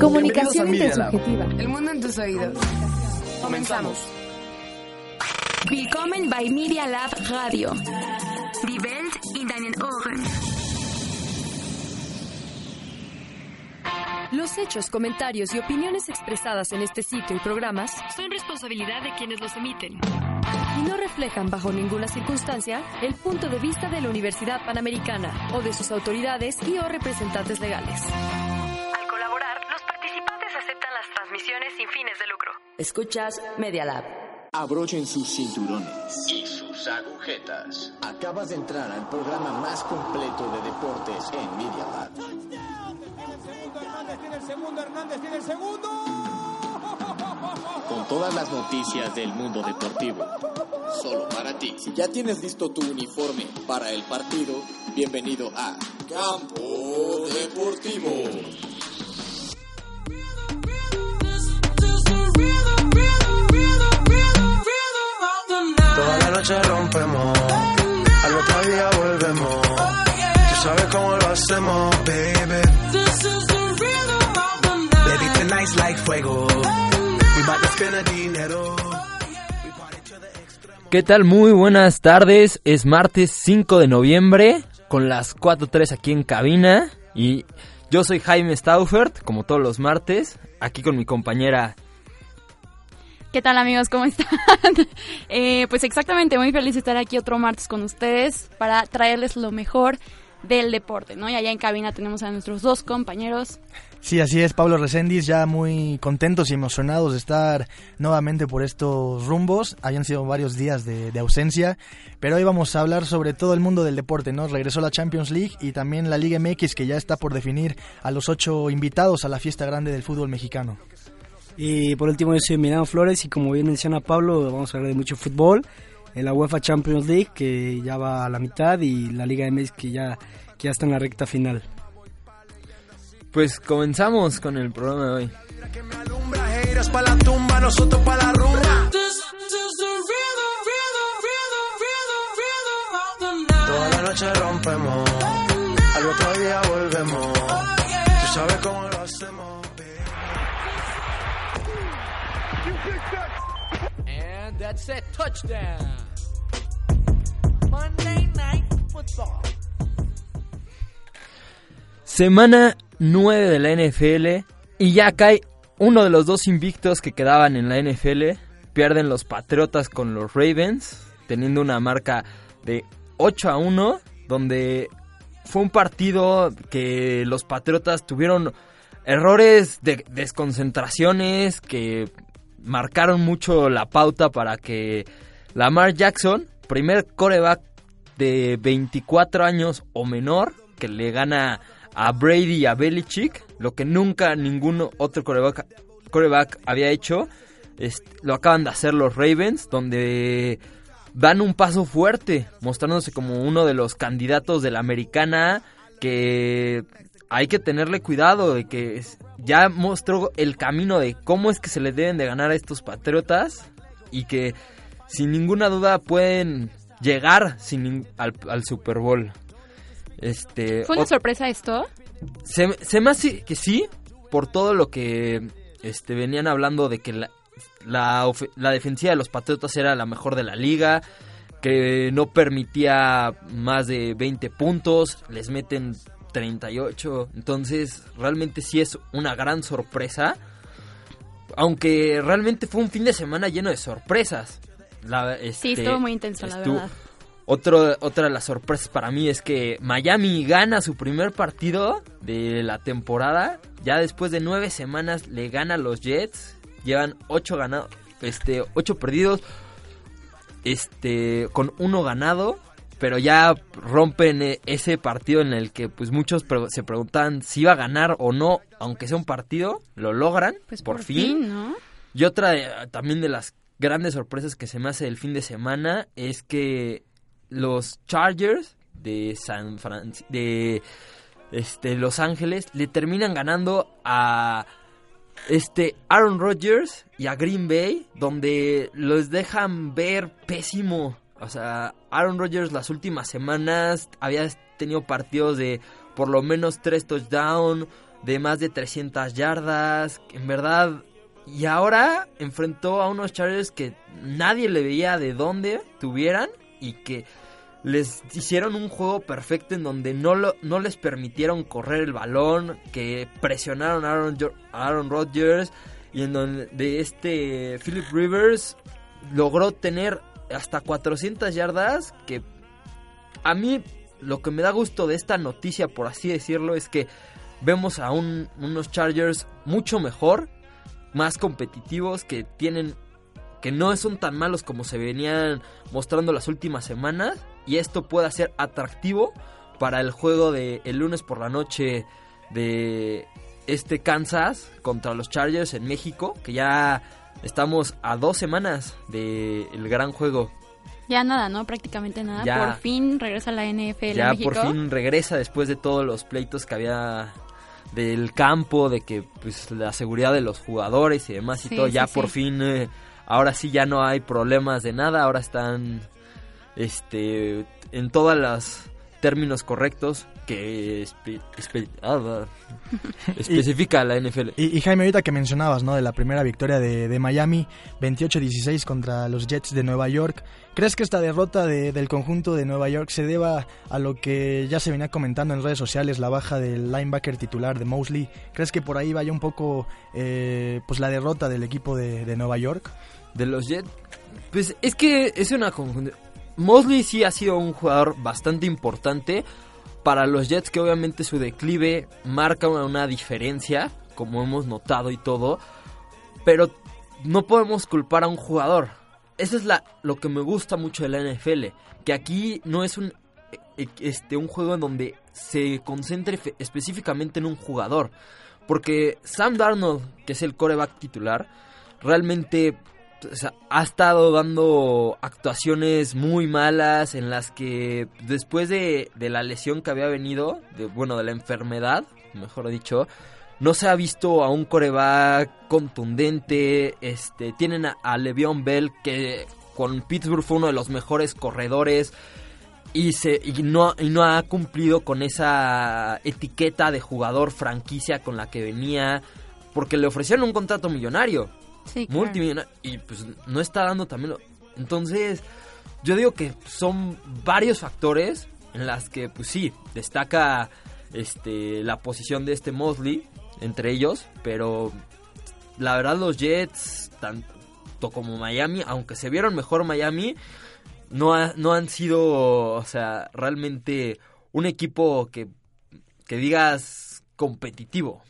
Comunicación intersubjetiva. El mundo en tus oídos. Comenzamos. Willkommen bei Media Lab Radio. Die Welt in deinen Ohren. Los hechos, comentarios y opiniones expresadas en este sitio y programas Son responsabilidad de quienes los emiten. y no reflejan bajo ninguna circunstancia el punto de vista de la Universidad Panamericana o de sus autoridades y o representantes legales. Sin fines de lucro. Escuchas Media Lab. Abrochen sus cinturones. y sus agujetas. Acabas de entrar al programa más completo de deportes en Media Lab. Con todas las noticias del mundo deportivo. Solo para ti. Si ya tienes listo tu uniforme para el partido, bienvenido a Campo Deportivo. Toda la noche rompemos, al otro día volvemos. Tú sabes cómo lo hacemos, baby. Baby, tonight's like fuego. We bout to spend the dinero. The. ¿Qué tal? Muy buenas tardes. Es martes 5 de noviembre con las 4.3 aquí en cabina. Y yo soy Jaime Staufert, como todos los martes, aquí con mi compañera. ¿Qué tal amigos? ¿Cómo están? Eh, pues exactamente, muy feliz de estar aquí otro martes con ustedes para traerles lo mejor del deporte, ¿no? Y allá en cabina tenemos a nuestros dos compañeros. Sí, así es, Pablo Recendis, ya muy contentos y emocionados de estar nuevamente por estos rumbos. Habían sido varios días de, de ausencia, pero hoy vamos a hablar sobre todo el mundo del deporte, ¿no? Regresó la Champions League y también la Liga MX, que ya está por definir a los ocho invitados a la fiesta grande del fútbol mexicano. Y por último, yo soy Emiliano Flores y como bien menciona Pablo, vamos a hablar de mucho fútbol. En la UEFA Champions League, que ya va a la mitad, y la Liga MX, que ya, que ya está en la recta final. Pues comenzamos con el programa de hoy. Que me alumbra, haters pa' la tumba, nosotros pa' la rumba. Toda la noche rompemos, al otro día volvemos. Tú sabes cómo lo hacemos, that's it. Touchdown. Monday Night Football. Semana 9 de la NFL y ya cae uno de los dos invictos que quedaban en la NFL. Pierden los Patriotas con los Ravens, teniendo una marca de 8 a 1, donde fue un partido que los Patriotas tuvieron errores de desconcentraciones que marcaron mucho la pauta para que Lamar Jackson, primer coreback de 24 años o menor, que le gana a Brady y a Belichick, lo que nunca ningún otro coreback, coreback había hecho. Es- lo acaban de hacer los Ravens, donde dan un paso fuerte, mostrándose como uno de los candidatos de la americana que hay que tenerle cuidado de que ya mostró el camino de cómo es que se le deben de ganar a estos patriotas y que sin ninguna duda pueden llegar sin al, al Super Bowl. Este, ¿Fue una sorpresa esto? se, se me hace que sí, por todo lo que este, venían hablando de que la, la, la defensiva de los Patriotas era la mejor de la liga, que no permitía más de 20 puntos, les meten 38, entonces realmente sí es una gran sorpresa, aunque realmente fue un fin de semana lleno de sorpresas. La, Sí, este, estuvo muy intenso, la verdad. otro, otra de las sorpresas para mí es que Miami gana su primer partido de la temporada. Ya después de nueve semanas le gana a los Jets. Llevan ocho ganados, este, ocho perdidos, este, con uno ganado. Pero ya rompen eh, ese partido en el que pues muchos pre- se preguntan si iba a ganar o no, aunque sea un partido, lo logran Pues por, por fin. fin, ¿no? Y otra de- también de las grandes sorpresas que se me hace el fin de semana es que los Chargers de San Francisco de este Los Ángeles le terminan ganando a este Aaron Rodgers y a Green Bay donde los dejan ver pésimo. O sea, Aaron Rodgers las últimas semanas había tenido partidos de por lo menos tres touchdowns, de más de 300 yardas, en verdad. Y ahora enfrentó a unos Chargers que nadie le veía de dónde tuvieran y que les hicieron un juego perfecto en donde no, lo, no les permitieron correr el balón, que presionaron a Aaron, Aaron Rodgers y en donde de este Philip Rivers logró tener hasta 400 yardas que a mí lo que me da gusto de esta noticia, por así decirlo, es que vemos a un- unos Chargers mucho mejor, más competitivos, que tienen que no son tan malos como se venían mostrando las últimas semanas y esto puede ser atractivo para el juego de el lunes por la noche de este Kansas contra los Chargers en México, que ya estamos a dos semanas del gran juego. Ya nada, ¿no? Prácticamente nada. Ya. Por fin regresa la NFL ya a México. por fin regresa después de todos los pleitos que había del campo, de que pues la seguridad de los jugadores y demás y Sí, todo, ya sí, por sí. fin eh, ahora sí ya no hay problemas de nada, ahora están este en todos los términos correctos que espe- espe- ah, especifica la NFL. Y, y Jaime, ahorita que mencionabas, ¿no? De la primera victoria de, de Miami, 28-16 contra los Jets de Nueva York. ¿Crees que esta derrota de- del conjunto de Nueva York se deba a lo que ya se venía comentando en redes sociales, la baja del linebacker titular de Mosley? ¿Crees que por ahí vaya un poco eh, pues la derrota del equipo de, de Nueva York? De los Jets. Pues es que es una confusión. Mosley sí ha sido un jugador bastante importante para los Jets, que obviamente su declive marca una, diferencia, como hemos notado y todo. Pero no podemos culpar a un jugador. Eso es la, lo que me gusta mucho de la NFL. Que aquí no es un, eh, este, un juego en donde se concentre específicamente en un jugador. Porque Sam Darnold, que es el coreback titular, realmente ha estado dando actuaciones muy malas en las que después de, de la lesión que había venido, de, bueno, de la enfermedad, mejor dicho, no se ha visto a un coreback contundente. Este, tienen a, a Le'Veon Bell que con Pittsburgh fue uno de los mejores corredores y se y no y no ha cumplido con esa etiqueta de jugador franquicia con la que venía porque le ofrecieron un contrato millonario Sí, claro. multimillonario y pues no está dando también lo- entonces yo digo que son varios factores en las que pues sí destaca este la posición de este Mosley entre ellos pero la verdad los Jets tanto como Miami aunque se vieron mejor Miami no, ha- no han sido, o sea, realmente un equipo que, que digas competitivo.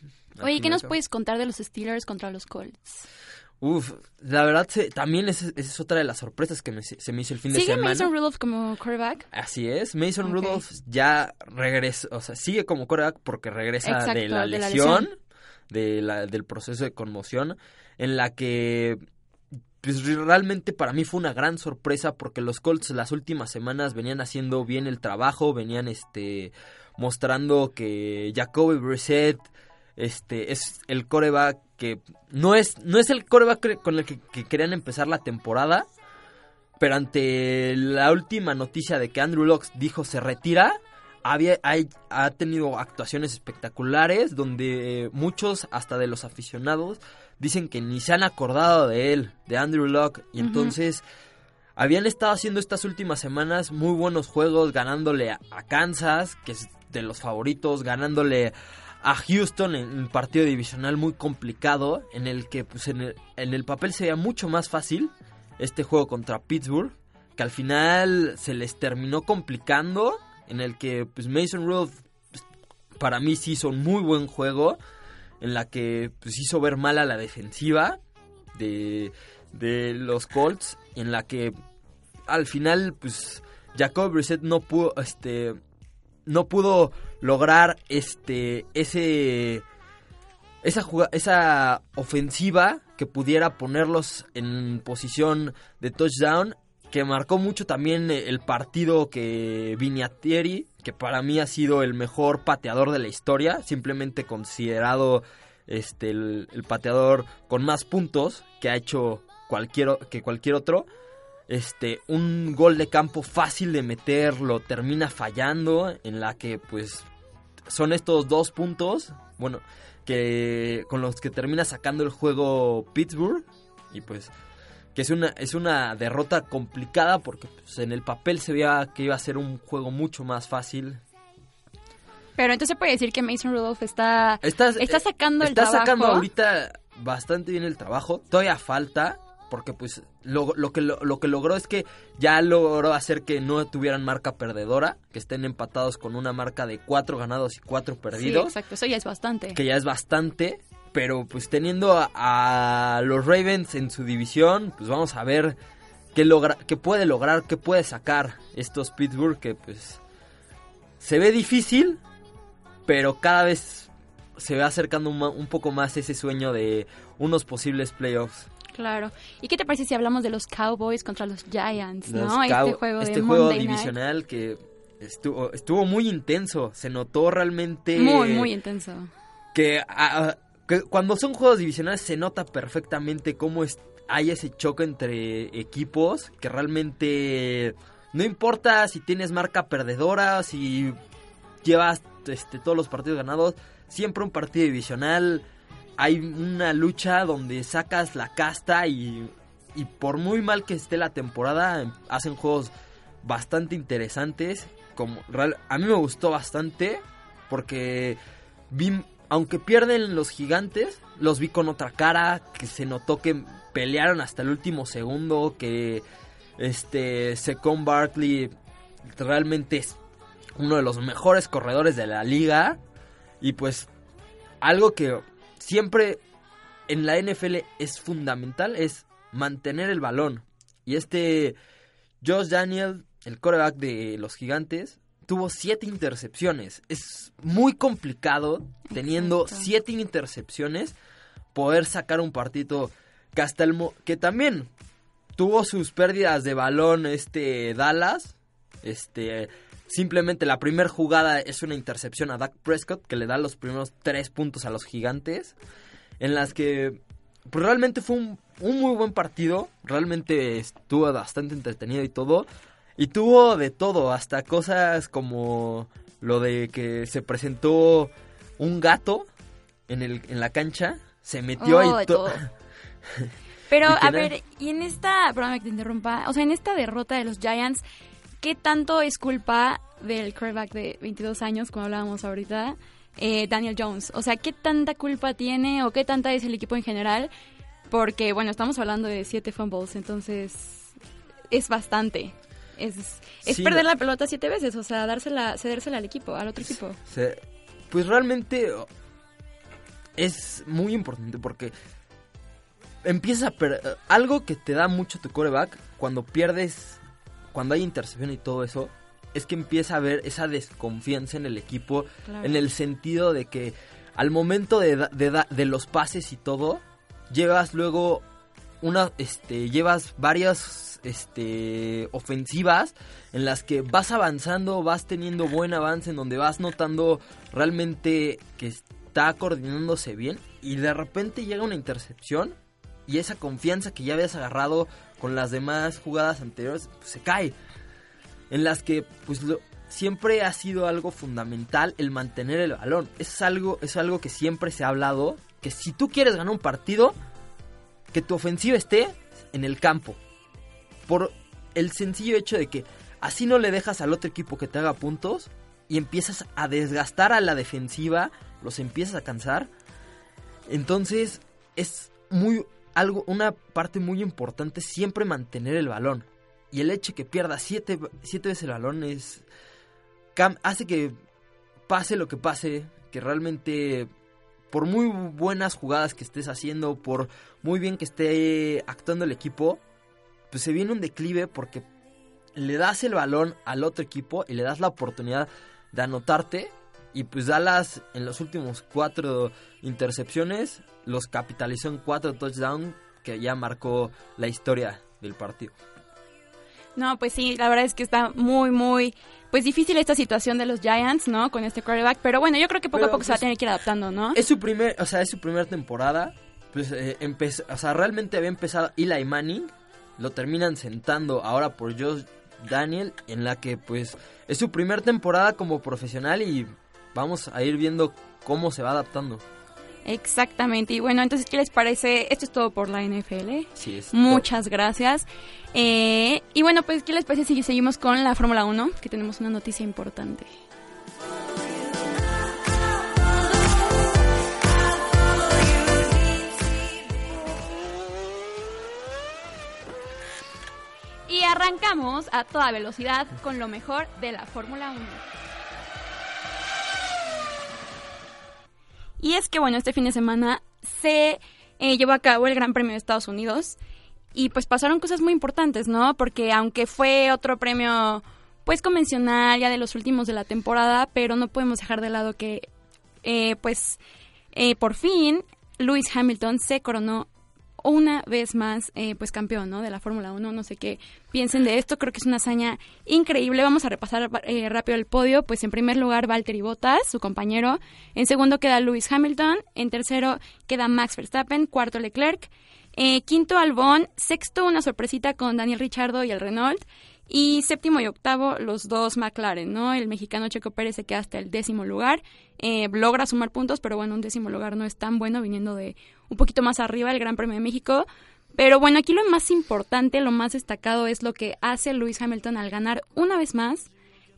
Oye, ¿qué nos puedes contar de los Steelers contra los Colts? Uf, la verdad se- también esa es otra de las sorpresas que me- se me hizo el fin de ¿Sigue semana. Mason Rudolph como quarterback? Así es, Mason. Rudolph ya regresa, o sea, sigue como coreback porque regresa Exacto, de la de la lesión, lesión. de la- del proceso de conmoción, en la que pues, realmente para mí fue una gran sorpresa porque los Colts las últimas semanas venían haciendo bien el trabajo, venían este mostrando que Jacoby Brissett este es el coreback que no es no es el coreback con el que, que querían empezar la temporada, pero ante la última noticia de que Andrew Locke dijo se retira, había, hay- ha tenido actuaciones espectaculares donde muchos, hasta de los aficionados, dicen que ni se han acordado de él, de Andrew Locke. Y entonces habían estado haciendo estas últimas semanas muy buenos juegos, ganándole a, a Kansas, que es de los favoritos, ganándole a Houston en un partido divisional muy complicado, en el que pues, en, el, en el papel se veía mucho más fácil este juego contra Pittsburgh, que al final se les terminó complicando, en el que pues, Mason Rudolph pues, para mí sí hizo un muy buen juego, en la que pues, hizo ver mal a la defensiva de, de los Colts, en la que al final pues Jacob Brissett no pudo, este, no pudo lograr este, ese, esa, esa ofensiva que pudiera ponerlos en posición de touchdown, que marcó mucho también el partido que Viniatieri, que para mí ha sido el mejor pateador de la historia, simplemente considerado este, el, el pateador con más puntos que ha hecho cualquier, que cualquier otro este un gol de campo fácil de meter lo termina fallando en la que pues son estos dos puntos bueno que con los que termina sacando el juego Pittsburgh y pues que es una es una derrota complicada porque pues, en el papel se veía que iba a ser un juego mucho más fácil. Pero entonces se puede decir que Mason Rudolph está está, está sacando el trabajo está sacando ahorita bastante bien el trabajo todavía falta porque pues lo, lo que, lo, que logró es que ya logró hacer que no tuvieran marca perdedora, que estén empatados con una marca de cuatro ganados y cuatro perdidos. Sí, exacto, eso ya es bastante. Que ya es bastante, pero pues teniendo a, los Ravens en su división, pues vamos a ver qué, logra, qué puede lograr, qué puede sacar estos Pittsburgh, que pues se ve difícil, pero cada vez se va acercando un, un poco más ese sueño de unos posibles playoffs. Claro. ¿Y qué te parece si hablamos de los Cowboys contra los Giants, no? este juego, este juego divisional que estuvo, estuvo muy intenso. Se notó realmente... Muy, muy intenso. Que, cuando son juegos divisionales se nota perfectamente cómo hay ese choque entre equipos que realmente... No importa si tienes marca perdedora, si llevas este, todos los partidos ganados, siempre un partido divisional hay una lucha donde sacas la casta y, y por muy mal que esté la temporada, hacen juegos bastante interesantes. Como, a mí me gustó bastante porque vi, aunque pierden los gigantes, los vi con otra cara, que se notó que pelearon hasta el último segundo, que este Secon Barkley realmente es uno de los mejores corredores de la liga y pues algo que siempre en la NFL es fundamental, es mantener el balón. Y este Josh Daniel, el coreback de los gigantes, tuvo siete intercepciones. Es muy complicado, teniendo siete intercepciones, poder sacar un partido que hasta el... que también tuvo sus pérdidas de balón este Dallas. Este Simplemente la primera jugada es una intercepción a Dak Prescott que le da los primeros tres puntos a los gigantes. En las que pues, realmente fue un, muy buen partido. Realmente estuvo bastante entretenido y todo. Y tuvo de todo, hasta cosas como lo de que se presentó un gato en, el, en la cancha. Se metió oh, ahí todo. Pero, a ver, y en esta, perdóname que te interrumpa, o sea, en esta derrota de los Giants, ¿qué tanto es culpa del quarterback de 22 años, como hablábamos ahorita, eh, Daniel Jones? O sea, ¿qué tanta culpa tiene o qué tanta es el equipo en general? Porque, bueno, estamos hablando de 7 fumbles, entonces es bastante. Es, es perder la pelota siete veces, o sea, dársela, cedérsela al equipo, al otro equipo. pues realmente es muy importante porque empieza a algo que te da mucho tu coreback cuando pierdes cuando hay intercepción y todo eso, es que empieza a haber esa desconfianza en el equipo, en el sentido de que al momento de, de, los pases y todo, llevas luego una, este, llevas varias, este, ofensivas en las que vas avanzando, vas teniendo buen avance, en donde vas notando realmente que está coordinándose bien y de repente llega una intercepción y esa confianza que ya habías agarrado con las demás jugadas anteriores pues, se cae. En las que pues siempre ha sido algo fundamental el mantener el balón. Es algo, es algo que siempre se ha hablado, que si tú quieres ganar un partido, que tu ofensiva esté en el campo. Por el sencillo hecho de que así no le dejas al otro equipo que te haga puntos y empiezas a desgastar a la defensiva, los empiezas a cansar. Entonces es muy algo, una parte muy importante es siempre mantener el balón. Y el hecho de que pierda siete, veces el balón es. hace que pase lo que pase, que realmente. Por muy buenas jugadas que estés haciendo, por muy bien que esté actuando el equipo, pues se viene un declive porque le das el balón al otro equipo y le das la oportunidad de anotarte. Y pues Dallas en los últimos cuatro intercepciones los capitalizó en cuatro touchdowns que ya marcó la historia del partido. No, pues sí, la verdad es que está muy, muy, pues difícil esta situación de los Giants, ¿no? Con este quarterback, pero bueno, yo creo que poco Pero, a poco se va a pues, tener que ir adaptando, ¿no? Es su primer, o sea, es su primera temporada. Pues eh, empezó, o sea, realmente había empezado Eli Manning, lo terminan sentando ahora por Josh Daniel, en la que pues es su primera temporada como profesional y vamos a ir viendo cómo se va adaptando. Exactamente. Y bueno, entonces, ¿qué les parece? Esto es todo por la NFL. Sí, es Muchas gracias. Eh, y bueno, pues, ¿qué les parece si seguimos con la Fórmula 1? Que tenemos una noticia importante. Y arrancamos a toda velocidad con lo mejor de la Fórmula 1. Y es que, bueno, este fin de semana se eh, llevó a cabo el Gran Premio de Estados Unidos y pues pasaron cosas muy importantes, ¿no? Porque aunque fue otro premio pues convencional ya de los últimos de la temporada, pero no podemos dejar de lado que eh, pues eh, por fin Lewis Hamilton se coronó una vez más eh, pues campeón ¿no? de la Fórmula 1. No sé qué piensen de esto, creo que es una hazaña increíble. Vamos a repasar eh, rápido el podio. Pues en primer lugar Valtteri Bottas, su compañero. En segundo queda Lewis Hamilton. En tercero queda Max Verstappen. Cuarto Leclerc. Eh, quinto Albon. Sexto una sorpresita con Daniel Richardo y el Renault. Y séptimo y octavo, los dos McLaren, ¿no? El mexicano Checo Pérez se queda hasta el décimo lugar. Eh, logra sumar puntos, pero bueno, un décimo lugar no es tan bueno, viniendo de un poquito más arriba el Gran Premio de México. Pero bueno, aquí lo más importante, lo más destacado es lo que hace Lewis Hamilton al ganar una vez más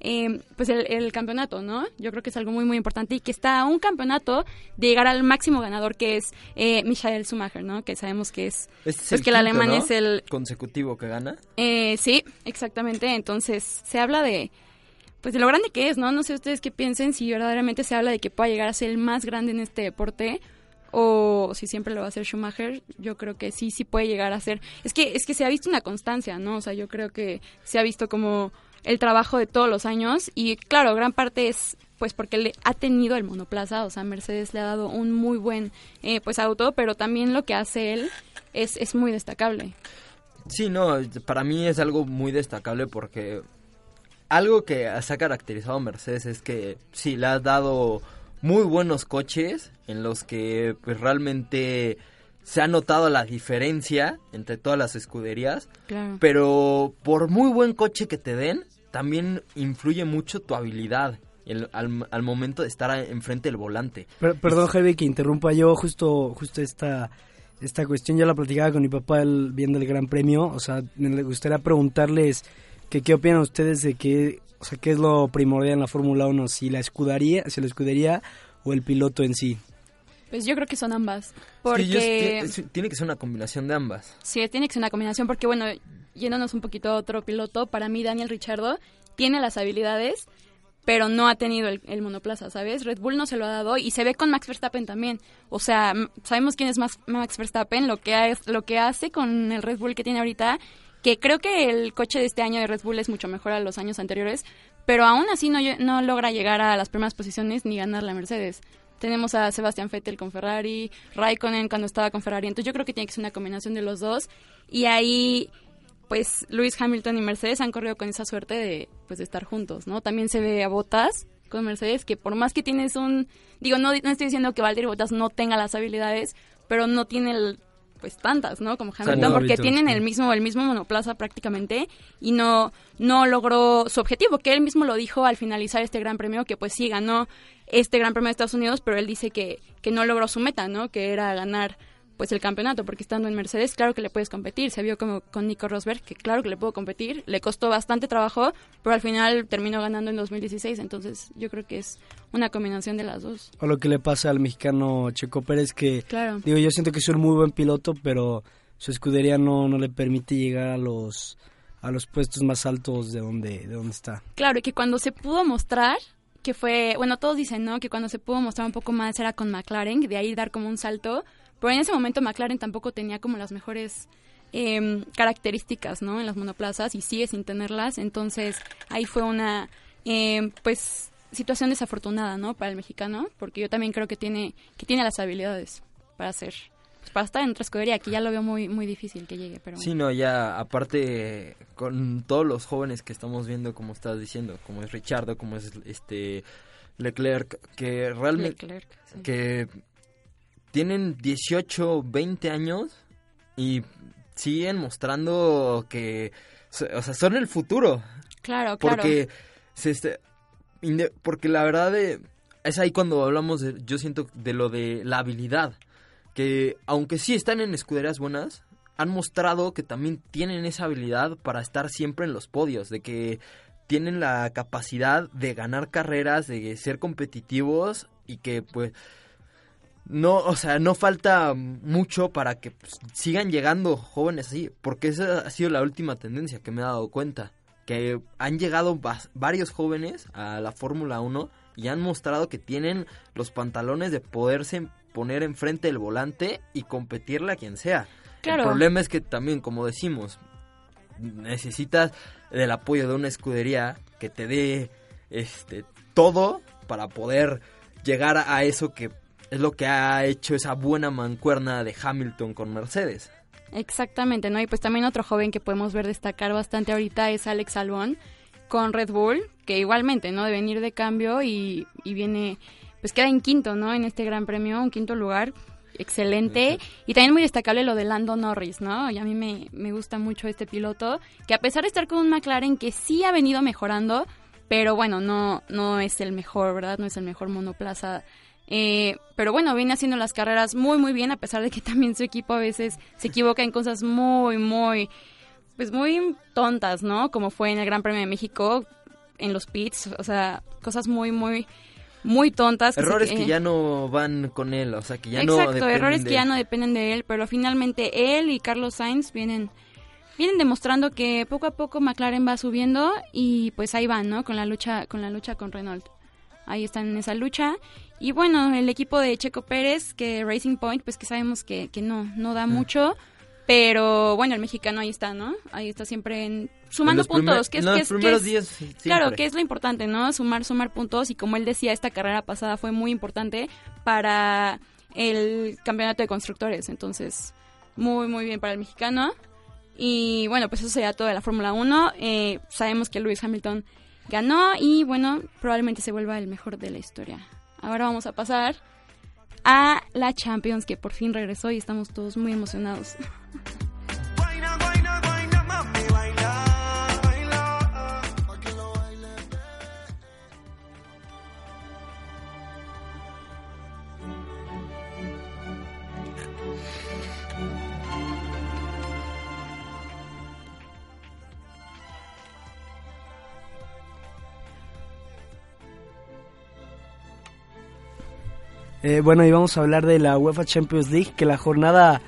eh, pues el, el, campeonato, ¿no? Yo creo que es algo muy, muy importante y que está a un campeonato de llegar al máximo ganador que es eh, Michael Schumacher, ¿no? Que sabemos que es, Este es pues el que el alemán ¿no? es el... consecutivo que gana. Eh, sí, exactamente. Entonces se habla de, pues de lo grande que es, ¿no? No sé ustedes qué piensen si verdaderamente se habla de que pueda llegar a ser el más grande en este deporte o si siempre lo va a hacer Schumacher, yo creo que sí, sí puede llegar a ser. Es que, es que se ha visto una constancia, ¿no? O sea, yo creo que se ha visto como el trabajo de todos los años y claro, gran parte es pues porque le ha tenido el monoplaza, o sea, Mercedes le ha dado un muy buen eh, pues auto, pero también lo que hace él es, es muy destacable. Sí, no, para mí es algo muy destacable porque algo que se ha caracterizado a Mercedes es que sí, le ha dado muy buenos coches en los que pues realmente se ha notado la diferencia entre todas las escuderías, Claro. pero por muy buen coche que te den, también influye mucho tu habilidad el- al, al momento de estar enfrente del volante. Per- perdón, Javi, que interrumpa yo justo, justo esta, esta cuestión. Yo la platicaba con mi papá el- viendo el Gran Premio. O sea, me gustaría preguntarles que qué opinan ustedes de qué, o sea, qué es lo primordial en la Fórmula 1, si la escudería, si la escudería o el piloto en sí. Pues yo creo que son ambas. Porque tie- es- tiene que ser una combinación de ambas. Sí, tiene que ser una combinación porque, bueno, yéndonos un poquito a otro piloto, para mí Daniel Richardo tiene las habilidades, pero no ha tenido el, el monoplaza, ¿sabes? Red Bull no se lo ha dado y se ve con Max Verstappen también. O sea, sabemos quién es Max, Max Verstappen, lo que, ha- lo que hace con el Red Bull que tiene ahorita, que creo que el coche de este año de Red Bull es mucho mejor a los años anteriores, pero aún así no, no logra llegar a las primeras posiciones ni ganar la Mercedes. Tenemos a Sebastián Vettel con Ferrari, Raikkonen cuando estaba con Ferrari. Entonces yo creo que tiene que ser una combinación de los dos. Y ahí, pues, Lewis Hamilton y Mercedes han corrido con esa suerte de, pues, de estar juntos, ¿no? También se ve a Bottas con Mercedes, que por más que tienes un... Digo, no, no estoy diciendo que Valtteri Bottas no tenga las habilidades, pero no tiene el pues tantas, ¿no? Como Hamilton, porque Hamilton, tienen el mismo el mismo monoplaza prácticamente y no no logró su objetivo, que él mismo lo dijo al finalizar este Gran Premio que pues sí ganó este Gran Premio de Estados Unidos, pero él dice que que no logró su meta, ¿no? Que era ganar pues el campeonato, porque estando en Mercedes, claro que le puedes competir. Se vio como con Nico Rosberg, que claro que le puedo competir. Le costó bastante trabajo, pero al final terminó ganando en 2016. Entonces, yo creo que es una combinación de las dos. O lo que le pasa al mexicano Checo Pérez, que Claro. digo, yo siento que es un muy buen piloto, pero su escudería no, no le permite llegar a los a los puestos más altos de donde, de donde está. Claro, y que cuando se pudo mostrar, que fue, bueno, todos dicen, ¿no? Que cuando se pudo mostrar un poco más era con McLaren, de ahí dar como un salto, pero en ese momento McLaren tampoco tenía como las mejores em, características, ¿no? En las monoplazas y sigue sin tenerlas. Entonces, ahí fue una, em, pues, situación desafortunada, ¿no? Para el mexicano, porque yo también creo que tiene, que tiene las habilidades para hacer, pues, para estar en otra escudería, que ya lo veo muy, muy difícil que llegue, pero... Sí, no, ya aparte con todos los jóvenes que estamos viendo, como estás diciendo, como es Richardo, como es este Leclerc, que realmente... Leclerc, sí. que tienen 18, 20 años y siguen mostrando que, o sea, son el futuro. Claro, claro. Porque, se este, porque la verdad de- es ahí cuando hablamos, de, yo siento, de lo de la habilidad. Que aunque sí están en escuderías buenas, han mostrado que también tienen esa habilidad para estar siempre en los podios, de que tienen la capacidad de ganar carreras, de ser competitivos y que pues no, o sea, no falta mucho para que pues, sigan llegando jóvenes así, porque esa ha sido la última tendencia que me he dado cuenta, que han llegado varios jóvenes a la Fórmula 1 y han mostrado que tienen los pantalones de poderse poner enfrente del volante y competirle a quien sea. Claro. El problema es que también, como decimos, necesitas del apoyo de una escudería que te dé este todo para poder llegar a eso que es lo que ha hecho esa buena mancuerna de Hamilton con Mercedes. Exactamente, ¿no? Y pues también otro joven que podemos ver destacar bastante ahorita es Alex Albon con Red Bull, que igualmente, ¿no? De venir de cambio y, y viene, pues queda en quinto, ¿no? En este gran premio, un quinto lugar, excelente. Y también muy destacable lo de Lando Norris, ¿no? Y a mí me, me gusta mucho este piloto, que a pesar de estar con un McLaren que sí ha venido mejorando, pero bueno, no, no es el mejor, ¿verdad? No es el mejor monoplaza eh, pero bueno, viene haciendo las carreras muy, muy bien, a pesar de que también su equipo a veces se equivoca en cosas muy, muy, pues muy tontas, ¿no? Como fue en el Gran Premio de México, en los pits, o sea, cosas muy, muy, muy tontas. Errores que eh, ya no van con él, o sea, que ya no Exacto, dependen errores de que ya no dependen de él, pero finalmente él y Carlos Sainz vienen vienen demostrando que poco a poco McLaren va subiendo y pues ahí van, ¿no? Con la lucha con la lucha con Renault. Ahí están en esa lucha. Y bueno, el equipo de Checo Pérez, que Racing Point, pues que sabemos que, que no, no da mucho. Pero bueno, el mexicano ahí está, ¿no? Ahí está siempre en, sumando puntos. que es, los que es- que primeros es- días, Claro, que es lo importante, ¿no? Sumar, sumar puntos. Y como él decía, esta carrera pasada fue muy importante para el campeonato de constructores. Entonces, muy, muy bien para el mexicano. Y bueno, pues eso sería todo de la Fórmula 1. Eh, sabemos que Lewis Hamilton ganó y bueno, probablemente se vuelva el mejor de la historia. Ahora vamos a pasar a la Champions que por fin regresó y estamos todos muy emocionados. Eh, bueno, y vamos a hablar de la UEFA Champions League, que la jornada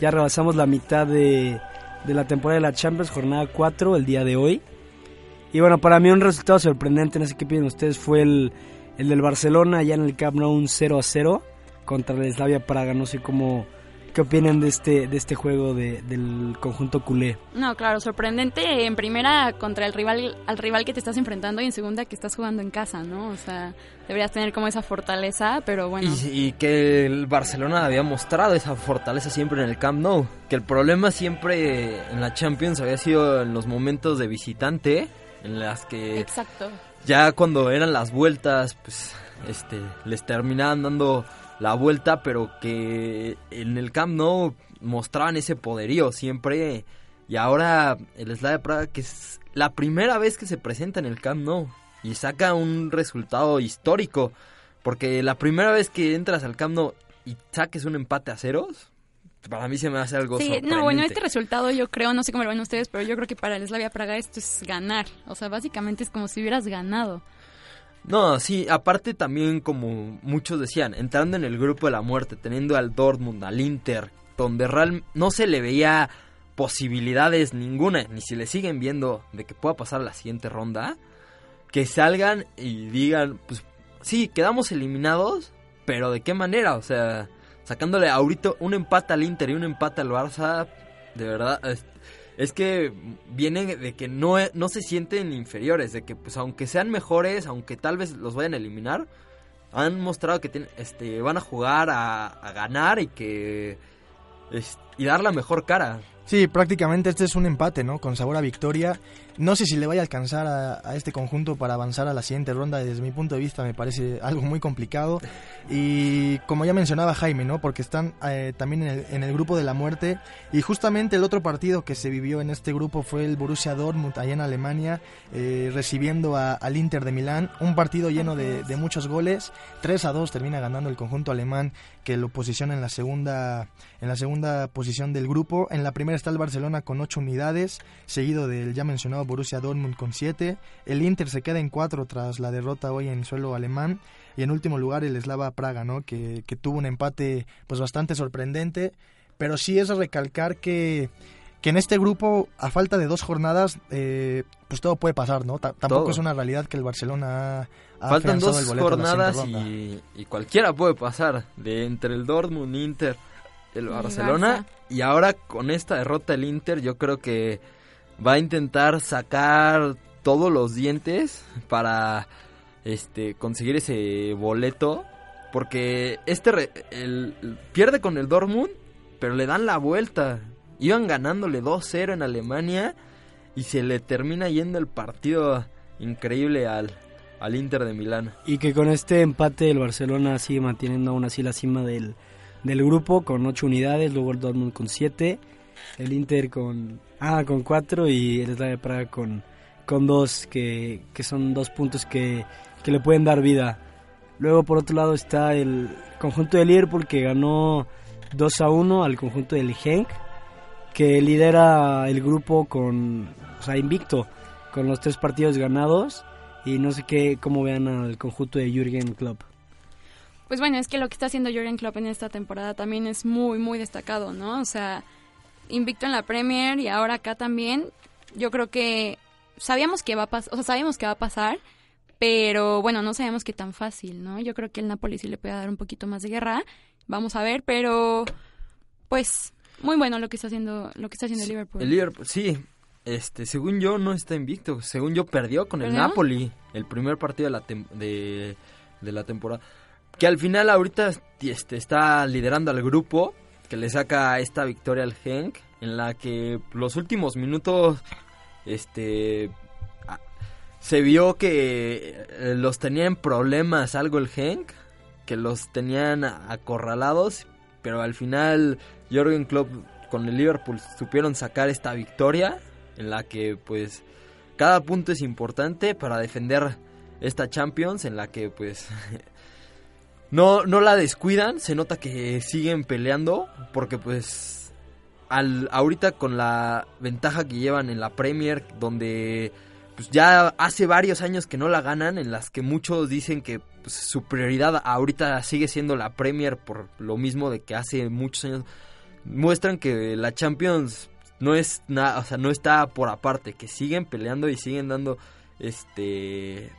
ya rebasamos la mitad de, de la temporada de la Champions, jornada 4, el día de hoy. Y bueno, para mí un resultado sorprendente, no sé qué piden ustedes, fue el, el del Barcelona allá en el Camp Nou un 0 a 0 contra el Slavia Praga. No sé cómo, qué opinan de este, de este juego de- del conjunto culé. No, claro, sorprendente en primera contra el rival, al rival que te estás enfrentando y en segunda que estás jugando en casa, ¿no? O sea, deberías tener como esa fortaleza, pero bueno. Y, y que el Barcelona había mostrado esa fortaleza siempre en el Camp Nou. Que el problema siempre en la Champions había sido en los momentos de visitante, en las que Exacto. ya cuando eran las vueltas, pues este les terminaban dando la vuelta, pero que en el Camp Nou mostraban ese poderío siempre. Y ahora el Slavia Praga, que es la primera vez que se presenta en el Camp Nou y saca un resultado histórico. Porque la primera vez que entras al Camp Nou y saques un empate a ceros, para mí se me hace algo Sí, no, bueno, este resultado yo creo, no sé cómo lo ven ustedes, pero yo creo que para el Slavia Praga esto es ganar. O sea, básicamente es como si hubieras ganado. No, sí, aparte también como muchos decían, entrando en el grupo de la muerte, teniendo al Dortmund, al Inter, donde real no se le veía posibilidades ninguna, ni si le siguen viendo de que pueda pasar la siguiente ronda, que salgan y digan, pues sí, quedamos eliminados, pero ¿de qué manera? O sea, sacándole ahorita un empate al Inter y un empate al Barça, De verdad, es, que viene de que no, e- no se sienten inferiores, de que pues aunque sean mejores, aunque tal vez los vayan a eliminar, han mostrado que tienen, este, van a jugar a, a ganar y que es- y dar la mejor cara. Sí, prácticamente este es un empate, ¿no? Con sabor a victoria. No sé si le vaya a alcanzar a, este conjunto para avanzar a la siguiente ronda. Desde mi punto de vista me parece algo muy complicado. Y como ya mencionaba Jaime, ¿no? Porque están eh, también en el, grupo de la muerte. Y justamente el otro partido que se vivió en este grupo fue el Borussia Dortmund allá en Alemania, eh, recibiendo al Inter de Milán. Un partido lleno de, de muchos goles. 3 a 2 termina ganando el conjunto alemán que lo posiciona en la segunda en la segunda posición del grupo. En la primera está el Barcelona con 8 unidades, seguido del ya mencionado Borussia Dortmund con 7. El Inter se queda en 4 tras la derrota hoy en suelo alemán. Y en último lugar el Slava Praga, ¿no? que, que tuvo un empate pues bastante sorprendente. Pero sí es recalcar que, que en este grupo, a falta de dos jornadas, eh, pues todo puede pasar, ¿no? Ta- tampoco Todo. es una realidad que el Barcelona ha, ha Faltan dos el boleto a la siguiente jornadas y, y cualquiera puede pasar. De entre el Dortmund, Inter, el Barcelona. Y ahora con esta derrota el Inter yo creo que va a intentar sacar todos los dientes para este conseguir ese boleto. Porque este re- el- pierde con el Dortmund, pero le dan la vuelta. Iban ganándole 2-0 en Alemania y se le termina yendo el partido increíble al, al Inter de Milán. Y que con este empate el Barcelona sigue manteniendo aún así la cima del, del grupo con 8 unidades, luego el Dortmund con 7, el Inter con ah, con 4 y el Slavia Praga con con 2 que, que son dos puntos que, que le pueden dar vida. Luego por otro lado está el conjunto de Liverpool que ganó 2 a 1 al conjunto del Genk que lidera el grupo con o sea, invicto con los tres partidos ganados y no sé qué cómo vean al conjunto de Jürgen Klopp. Pues bueno, es que lo que está haciendo Jurgen Klopp en esta temporada también es muy, muy destacado, ¿no? O sea, invicto en la Premier y ahora acá también. Yo creo que sabíamos que va a pasar, o sea, sabíamos que va a pasar, pero bueno, no sabíamos que tan fácil, ¿no? Yo creo que el Napoli sí le puede dar un poquito más de guerra. Vamos a ver, pero pues muy bueno lo que está haciendo, lo que está haciendo el Liverpool. El Liverpool, sí. Este, según yo no está invicto. Según yo perdió con el. Napoli el primer partido de la, tem- de, de la temporada. Que al final ahorita este, está liderando al grupo que le saca esta victoria al Genk en la que los últimos minutos este se vio que eh, los tenía en problemas algo el Genk, que los tenían acorralados, pero al final Jürgen Klopp con el Liverpool supieron sacar esta victoria en la que pues cada punto es importante para defender esta Champions en la que pues no no la descuidan, se nota que siguen peleando porque pues al ahorita con la ventaja que llevan en la Premier donde pues ya hace varios años que no la ganan en las que muchos dicen que pues, su prioridad ahorita sigue siendo la Premier por lo mismo de que hace muchos años muestran que la Champions no es nada, o sea, no está por aparte, que siguen peleando y siguen dando este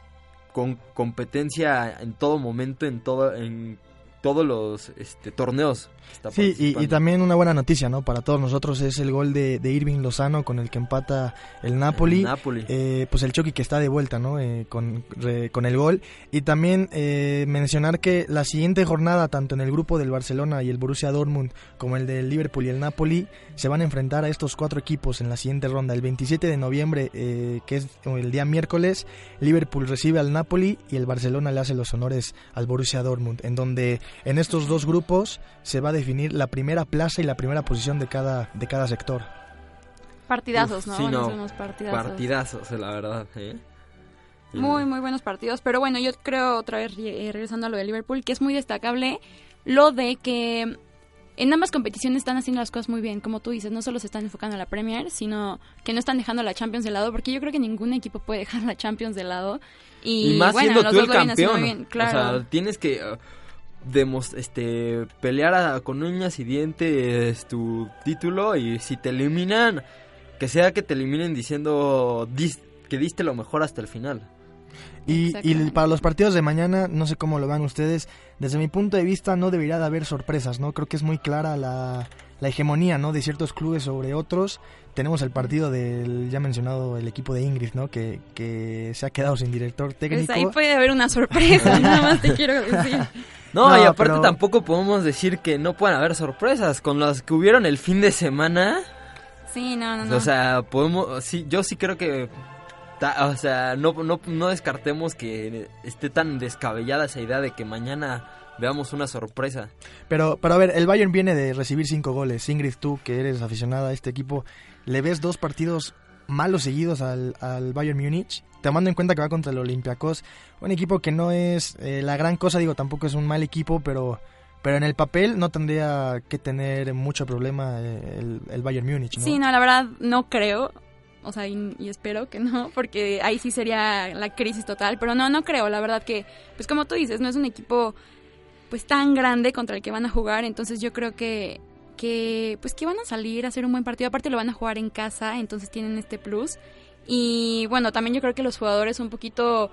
con competencia en todo momento, en todo en todos los este, torneos. está Sí, y, también una buena noticia, ¿no? Para todos nosotros es el gol de, de Irving Lozano con el que empata el Napoli. El Napoli. Eh, pues el Chucky que está de vuelta, ¿no? Eh, con, re- con el gol. Y también eh, mencionar que la siguiente jornada, tanto en el grupo del Barcelona y el Borussia Dortmund, como el del Liverpool y el Napoli, se van a enfrentar a estos cuatro equipos en la siguiente ronda. El 27 de noviembre, eh, que es el día miércoles, Liverpool recibe al Napoli y el Barcelona le hace los honores al Borussia Dortmund, en donde en estos dos grupos se va a definir la primera plaza y la primera posición de cada, de cada sector. Partidazos, Uf, ¿no? sí, a no. unos partidazos. Partidazos, la verdad. ¿eh? Muy, muy buenos partidos. Pero bueno, yo creo otra vez, eh, regresando a lo de Liverpool, que es muy destacable lo de que en ambas competiciones están haciendo las cosas muy bien. Como tú dices, no solo se están enfocando en la Premier, sino que no están dejando la Champions de lado, porque yo creo que ningún equipo puede dejar la Champions de lado. Y, Y, más bueno, siendo los tú dos el campeón. muy bien, claro. O sea, tienes que uh, demos- este pelear a- con uñas y dientes tu título y si te eliminan, que sea que te eliminen diciendo dis- que diste lo mejor hasta el final. Y, y para los partidos de mañana, no sé cómo lo van ustedes, desde mi punto de vista no debería de haber sorpresas, ¿no? Creo que es muy clara la, la hegemonía, ¿no? De ciertos clubes sobre otros. Tenemos el partido del ya mencionado el equipo de Ingrid, ¿no? Que, que se ha quedado sin director técnico. Pues ahí puede haber una sorpresa, nada más te quiero decir. No, No, y aparte pero- tampoco podemos decir que no puedan haber sorpresas. Con las que hubieron el fin de semana, Sí, no, no, no. o sea, podemos, sí, yo sí creo que, ta- o sea, no, no, no descartemos que esté tan descabellada esa idea de que mañana veamos una sorpresa. Pero, pero a ver, el Bayern viene de recibir cinco goles. Ingrid, tú que eres aficionada a este equipo, ¿le ves dos partidos malos seguidos al, al Bayern Múnich? Tomando en cuenta que va contra el Olympiacos, un equipo que no es eh, la gran cosa, digo, tampoco es un mal equipo, pero, pero en el papel no tendría que tener mucho problema eh, el, el Bayern Múnich, ¿no? Sí, no, la verdad no creo. O sea, y, y espero que no, porque ahí sí sería la crisis total. Pero no, no creo. La verdad que, pues como tú dices, no es un equipo pues tan grande contra el que van a jugar. Entonces yo creo que, que pues que van a salir a hacer un buen partido. Aparte lo van a jugar en casa, entonces tienen este plus. Y bueno, también yo creo que los jugadores un poquito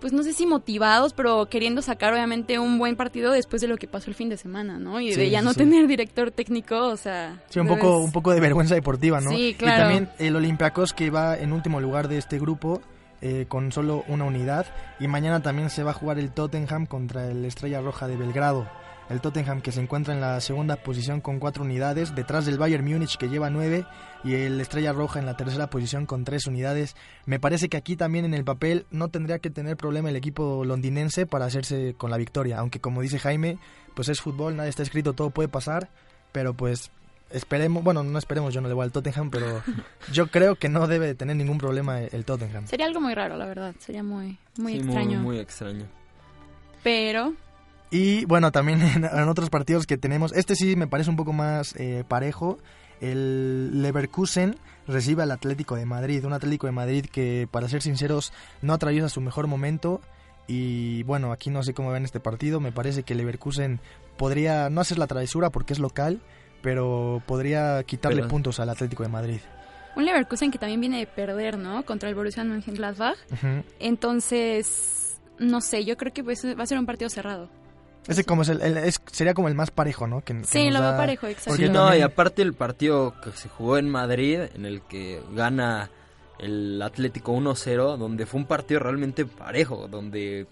pues no sé si motivados, pero queriendo sacar obviamente un buen partido después de lo que pasó el fin de semana, ¿no? Y de ya no sí. tener director técnico, o sea... Sí, un debes- poco, un poco de vergüenza deportiva, ¿no? Sí, Y claro. también el Olympiacos que va en último lugar de este grupo eh, con solo una unidad. Y mañana también se va a jugar el Tottenham contra el Estrella Roja de Belgrado. El Tottenham que se encuentra en la segunda posición con cuatro unidades, detrás del Bayern Múnich que lleva nueve y el Estrella Roja en la tercera posición con tres unidades. Me parece que aquí también en el papel no tendría que tener problema el equipo londinense para hacerse con la victoria, aunque como dice Jaime, pues es fútbol, nada está escrito, todo puede pasar, pero pues esperemos, bueno, no esperemos, yo no le voy al Tottenham, pero yo creo que no debe de tener ningún problema el Tottenham. Sería algo muy raro, la verdad. Sería muy, muy Sí, extraño. Muy, extraño. Pero, Y bueno, también en, en otros partidos que tenemos, este sí me parece un poco más eh, parejo. El Leverkusen recibe al Atlético de Madrid, un Atlético de Madrid que, para ser sinceros, no atraviesa su mejor momento. Y bueno, aquí no sé cómo ven este partido. Me parece que Leverkusen podría no hacer la travesura porque es local, pero podría quitarle Pero- puntos al Atlético de Madrid. un Leverkusen que también viene de perder, ¿no? Contra el Borussia Mönchengladbach. Ujú. Entonces, no sé, yo creo que pues, va a ser un partido cerrado. Ese como es el, el- es- sería como el más parejo, ¿no? Que- que Sí, nos lo veo da- parejo, exacto. porque Sí, no, también- y aparte el partido que se jugó en Madrid, en el que gana el Atlético 1-0, donde fue un partido realmente parejo, donde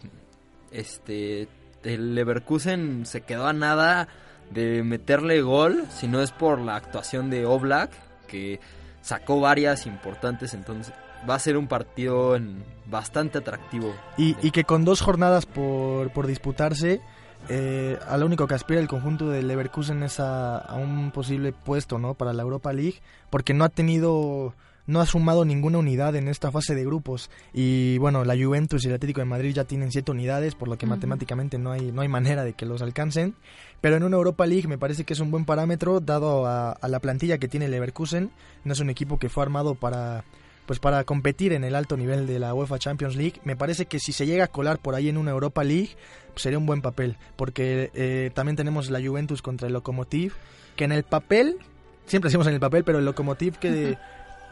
este el Leverkusen se quedó a nada de meterle gol, si no es por la actuación de Oblak, que sacó varias importantes, entonces va a ser un partido en- bastante atractivo. Y, y que con dos jornadas por, por disputarse, eh, a lo único que aspira el conjunto del Leverkusen es a, a un posible puesto ¿no? para la Europa League, porque no ha tenido, no ha sumado ninguna unidad en esta fase de grupos. Y bueno, la Juventus y el Atlético de Madrid ya tienen siete unidades, por lo que matemáticamente no hay, no hay manera de que los alcancen. Pero en una Europa League me parece que es un buen parámetro, dado a, a la plantilla que tiene Leverkusen. No es un equipo que fue armado para pues para competir en el alto nivel de la UEFA Champions League. Me parece que si se llega a colar por ahí en una Europa League, pues sería un buen papel. Porque eh, también tenemos la Juventus contra el Lokomotiv, que en el papel, siempre decimos en el papel, pero el Lokomotiv que,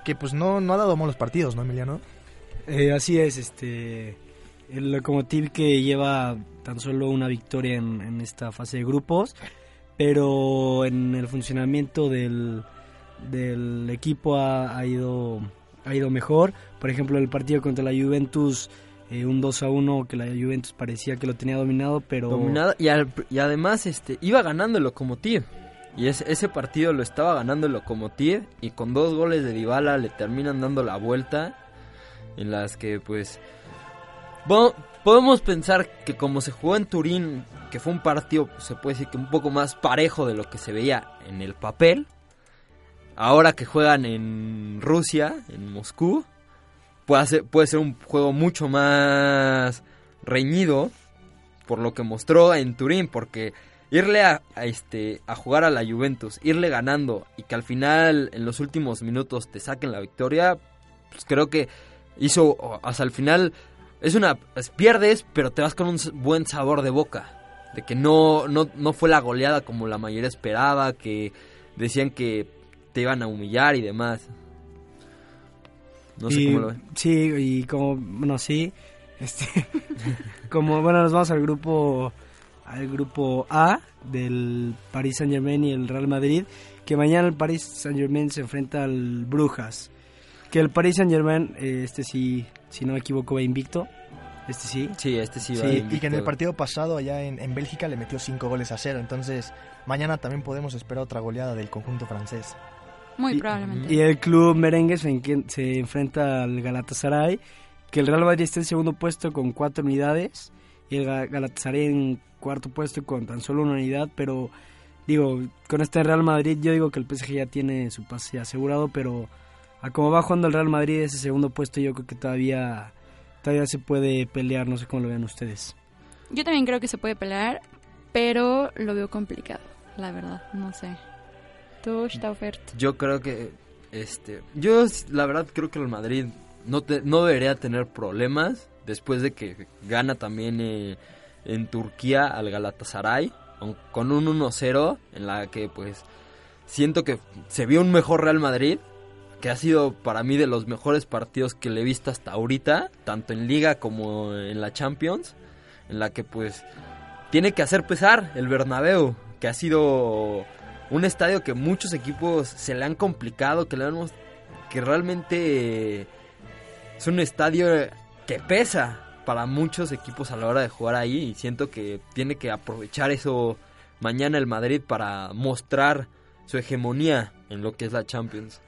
que pues no, no ha dado malos partidos, ¿no, Emiliano? Eh, así es, este el Lokomotiv que lleva tan solo una victoria en, esta fase de grupos, pero en el funcionamiento del, equipo ha, ha ido ha ido mejor. Por ejemplo, el partido contra la Juventus, eh, un 2 a 1 que la Juventus parecía que lo tenía dominado, pero y, además este iba ganando el Lokomotiv. Y ese, partido lo estaba ganando el Lokomotiv y con dos goles de Dybala le terminan dando la vuelta en las que pues podemos pensar que como se jugó en Turín, que fue un partido se puede decir que un poco más parejo de lo que se veía en el papel. Ahora que juegan en Rusia, en Moscú, puede ser, puede ser un juego mucho más reñido por lo que mostró en Turín, porque irle a, a este a jugar a la Juventus, irle ganando y que al final en los últimos minutos te saquen la victoria, pues creo que hizo hasta el final es una es- pierdes, pero te vas con un buen sabor de boca, de que no no no fue la goleada como la mayoría esperaba, que decían que te iban a humillar y demás. No sé Y- cómo lo ven. Sí, y como, bueno, sí. Este, como, bueno, nos vamos al grupo al grupo A del Paris Saint Germain y el Real Madrid, que mañana el Paris Saint Germain se enfrenta al Brujas. Que el Paris Saint Germain, eh, este sí, si no me equivoco, va invicto. Este sí. Sí, este sí va Sí, invicto. y que en el partido pasado allá en, en Bélgica le metió 5 goles a cero. Entonces, mañana también podemos esperar otra goleada del conjunto francés. Muy Y- probablemente. Y el club merengue se, se enfrenta al Galatasaray, que el Real Madrid está en segundo puesto con cuatro unidades y el Ga- Galatasaray en cuarto puesto con tan solo una unidad, pero digo, con este Real Madrid yo digo que el PSG ya tiene su pase asegurado, pero a como va jugando el Real Madrid ese segundo puesto yo creo que todavía todavía se puede pelear, no sé cómo lo vean ustedes. Yo también creo que se puede pelear, pero lo veo complicado, la verdad, no sé. Tú, Staufert. Yo creo que, este, yo la verdad creo que el Madrid no, te- no debería tener problemas después de que gana también eh, en Turquía al Galatasaray con un 1-0 en la que pues siento que se vio un mejor Real Madrid que ha sido para mí de los mejores partidos que le he visto hasta ahorita, tanto en liga como en la Champions, en la que pues tiene que hacer pesar el Bernabéu, que ha sido un estadio que muchos equipos se le han complicado, que le han que realmente es un estadio que pesa para muchos equipos a la hora de jugar ahí y siento que tiene que aprovechar eso mañana el Madrid para mostrar su hegemonía en lo que es la Champions.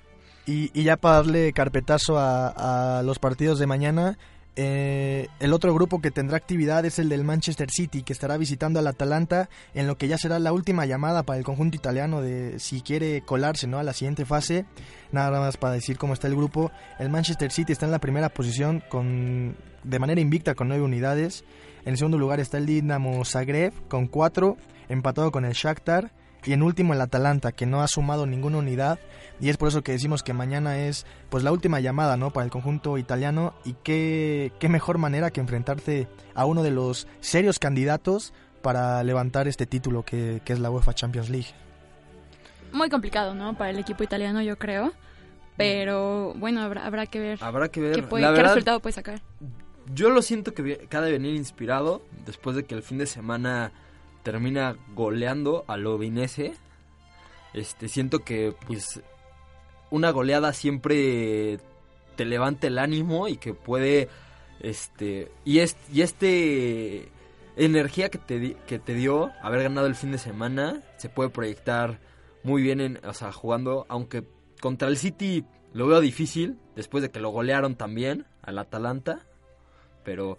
Y, ya para darle carpetazo a, los partidos de mañana, eh, el otro grupo que tendrá actividad es el del Manchester City, que estará visitando al Atalanta en lo que ya será la última llamada para el conjunto italiano de si quiere colarse ¿no? a la siguiente fase. Nada más para decir cómo está el grupo. El Manchester City está en la primera posición con de manera invicta con nueve unidades. En segundo lugar está el Dinamo Zagreb con cuatro, empatado con el Shakhtar. Y en último el Atalanta, que no ha sumado ninguna unidad. Y es por eso que decimos que mañana es pues la última llamada ¿no? para el conjunto italiano. Y qué, qué mejor manera que enfrentarse a uno de los serios candidatos para levantar este título que, que es la UEFA Champions League. Muy complicado, ¿no? Para el equipo italiano, yo creo. Pero bueno, habrá, habrá que ver. Habrá que ver. qué, puede- La qué resultado puede sacar. Yo lo siento que, vi- que ha de venir inspirado después de que el fin de semana termina goleando a Udinese. Este, siento que pues una goleada siempre te levanta el ánimo y que puede este y es y este energía que te que te dio haber ganado el fin de semana se puede proyectar muy bien en, o sea, jugando aunque contra el City lo veo difícil después de que lo golearon también al Atalanta, pero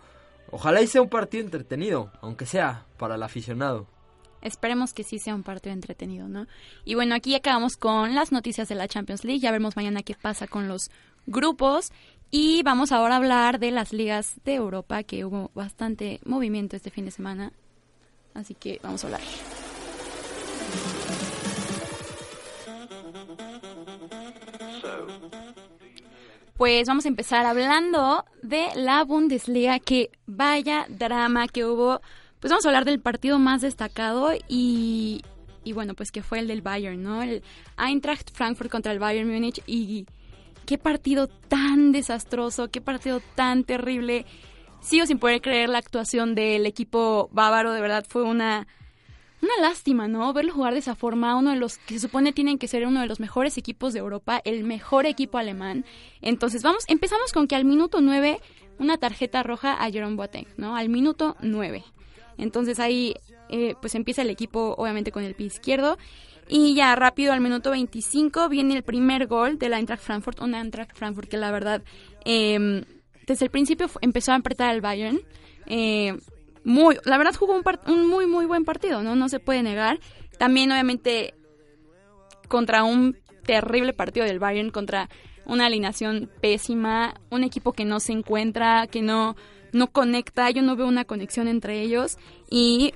ojalá y sea un partido entretenido, aunque sea para el aficionado. Esperemos que sí sea un partido entretenido, ¿no? Y bueno, aquí acabamos con las noticias de la Champions League. Ya veremos mañana qué pasa con los grupos. Y vamos ahora a hablar de las ligas de Europa, que hubo bastante movimiento este fin de semana. Así que vamos a hablar. Pues vamos a empezar hablando de la Bundesliga, que vaya drama que hubo. Pues vamos a hablar del partido más destacado y, y bueno, pues que fue el del Bayern, ¿no? El Eintracht Frankfurt contra el Bayern Múnich y qué partido tan desastroso, qué partido tan terrible. Sigo sin poder creer la actuación del equipo bávaro, de verdad fue una una lástima, ¿no? Verlo jugar de esa forma, uno de los que se supone tienen que ser uno de los mejores equipos de Europa, el mejor equipo alemán. Entonces, vamos, empezamos con que al minuto 9 una tarjeta roja a Jerome Boateng, ¿no? Al minuto 9. Entonces ahí eh, pues empieza el equipo obviamente con el pie izquierdo y ya rápido al minuto 25 viene el primer gol de la Eintracht Frankfurt, una Eintracht Frankfurt que la verdad eh, desde el principio empezó a apretar al Bayern. Eh, muy, la verdad jugó un, un muy muy buen partido, ¿no? No se puede negar. También obviamente contra un terrible partido del Bayern, contra una alineación pésima, un equipo que no se encuentra, que no, no conecta, yo no veo una conexión entre ellos y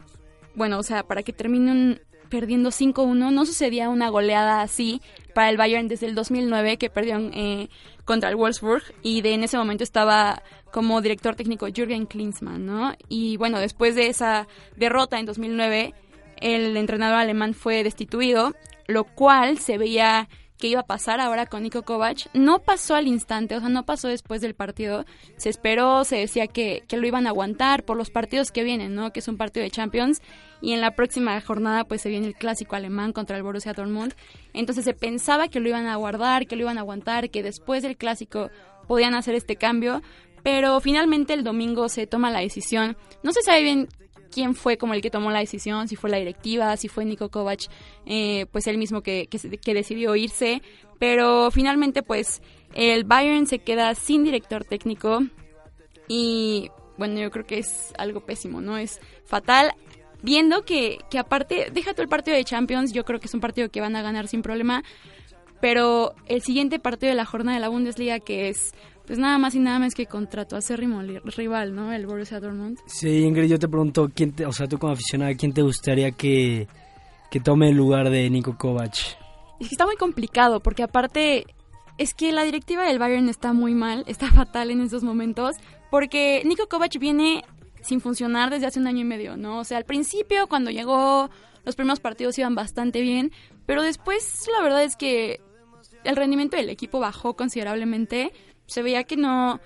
bueno, o sea, para que terminen perdiendo 5-1, no sucedía una goleada así para el Bayern desde el 2009 que perdieron eh, contra el Wolfsburg y de en ese momento estaba como director técnico Jürgen Klinsmann, ¿no? Y bueno, después de esa derrota en 2009, el entrenador alemán fue destituido, lo cual se veía que iba a pasar ahora con Niko Kovac. No pasó al instante, o sea, no pasó después del partido. Se esperó, se decía que, que lo iban a aguantar por los partidos que vienen, ¿no? Que es un partido de Champions. Y en la próxima jornada, pues se viene el clásico alemán contra el Borussia Dortmund. Entonces se pensaba que lo iban a guardar, que lo iban a aguantar, que después del clásico podían hacer este cambio. Pero finalmente el domingo se toma la decisión. No se sabe bien quién fue como el que tomó la decisión, si fue la directiva, si fue Niko Kovac, eh, pues él mismo que, que, decidió irse, pero finalmente pues el Bayern se queda sin director técnico y bueno, yo creo que es algo pésimo, ¿no? Es fatal. Viendo que, que aparte, déjate el partido de Champions, yo creo que es un partido que van a ganar sin problema, pero el siguiente partido de la jornada de la Bundesliga, que es pues nada más y nada más que contrató a acérrimo rival, ¿no? El Borussia Dortmund. Sí, Ingrid, yo te pregunto, ¿quién o sea, tú como aficionada, ¿quién te gustaría que, que tome el lugar de Niko Kovac? Es que está muy complicado, porque aparte es que la directiva del Bayern está muy mal, está fatal en estos momentos, porque Niko Kovac viene sin funcionar desde hace un año y medio, ¿no? O sea, al principio, cuando llegó, los primeros partidos iban bastante bien, pero después la verdad es que el rendimiento del equipo bajó considerablemente se veía que no,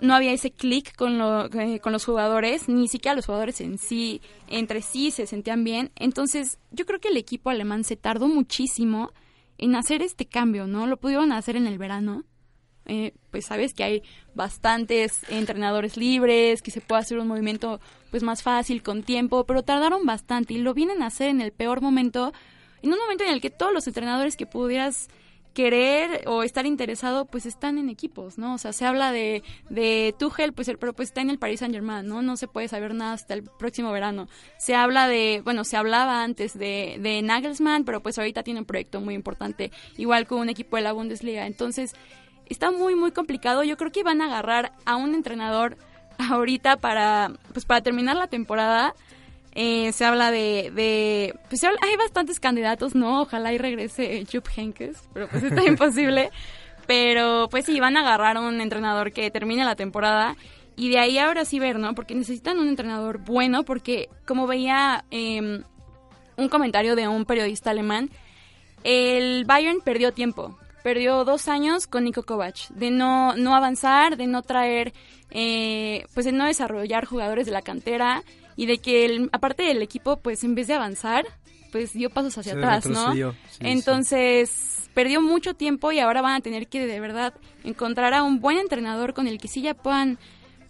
no había ese clic con, lo, eh, con los jugadores, ni siquiera los jugadores en sí, entre sí se sentían bien. Entonces, yo creo que el equipo alemán se tardó muchísimo en hacer este cambio, ¿no? Lo pudieron hacer en el verano. Eh, pues sabes que hay bastantes entrenadores libres, que se puede hacer un movimiento pues más fácil, con tiempo, pero tardaron bastante y lo vienen a hacer en el peor momento, en un momento en el que todos los entrenadores que pudieras querer o estar interesado, pues están en equipos, ¿no? O sea, se habla de, de Tuchel, pues, pero pues está en el Paris Saint Germain, ¿no? No se puede saber nada hasta el próximo verano. Se habla de, bueno, se hablaba antes de, de Nagelsmann, pero pues ahorita tiene un proyecto muy importante, igual con un equipo de la Bundesliga. Entonces, está muy, muy complicado. Yo creo que van a agarrar a un entrenador ahorita para, pues, para terminar la temporada eh, se habla de, de pues hay bastantes candidatos, ¿no? Ojalá y regrese Jupp Henkes, pero pues está imposible. Pero pues sí, van a agarrar a un entrenador que termine la temporada y de ahí ahora sí ver, ¿no? Porque necesitan un entrenador bueno porque como veía em, un comentario de un periodista alemán, el Bayern perdió tiempo. Perdió dos años con Niko Kovac, de no, no avanzar, de no traer, eh, pues de no desarrollar jugadores de la cantera, y de que el, aparte del equipo pues en vez de avanzar pues dio pasos hacia atrás, ¿no? Entonces perdió mucho tiempo y ahora van a tener que de verdad encontrar a un buen entrenador con el que sí ya puedan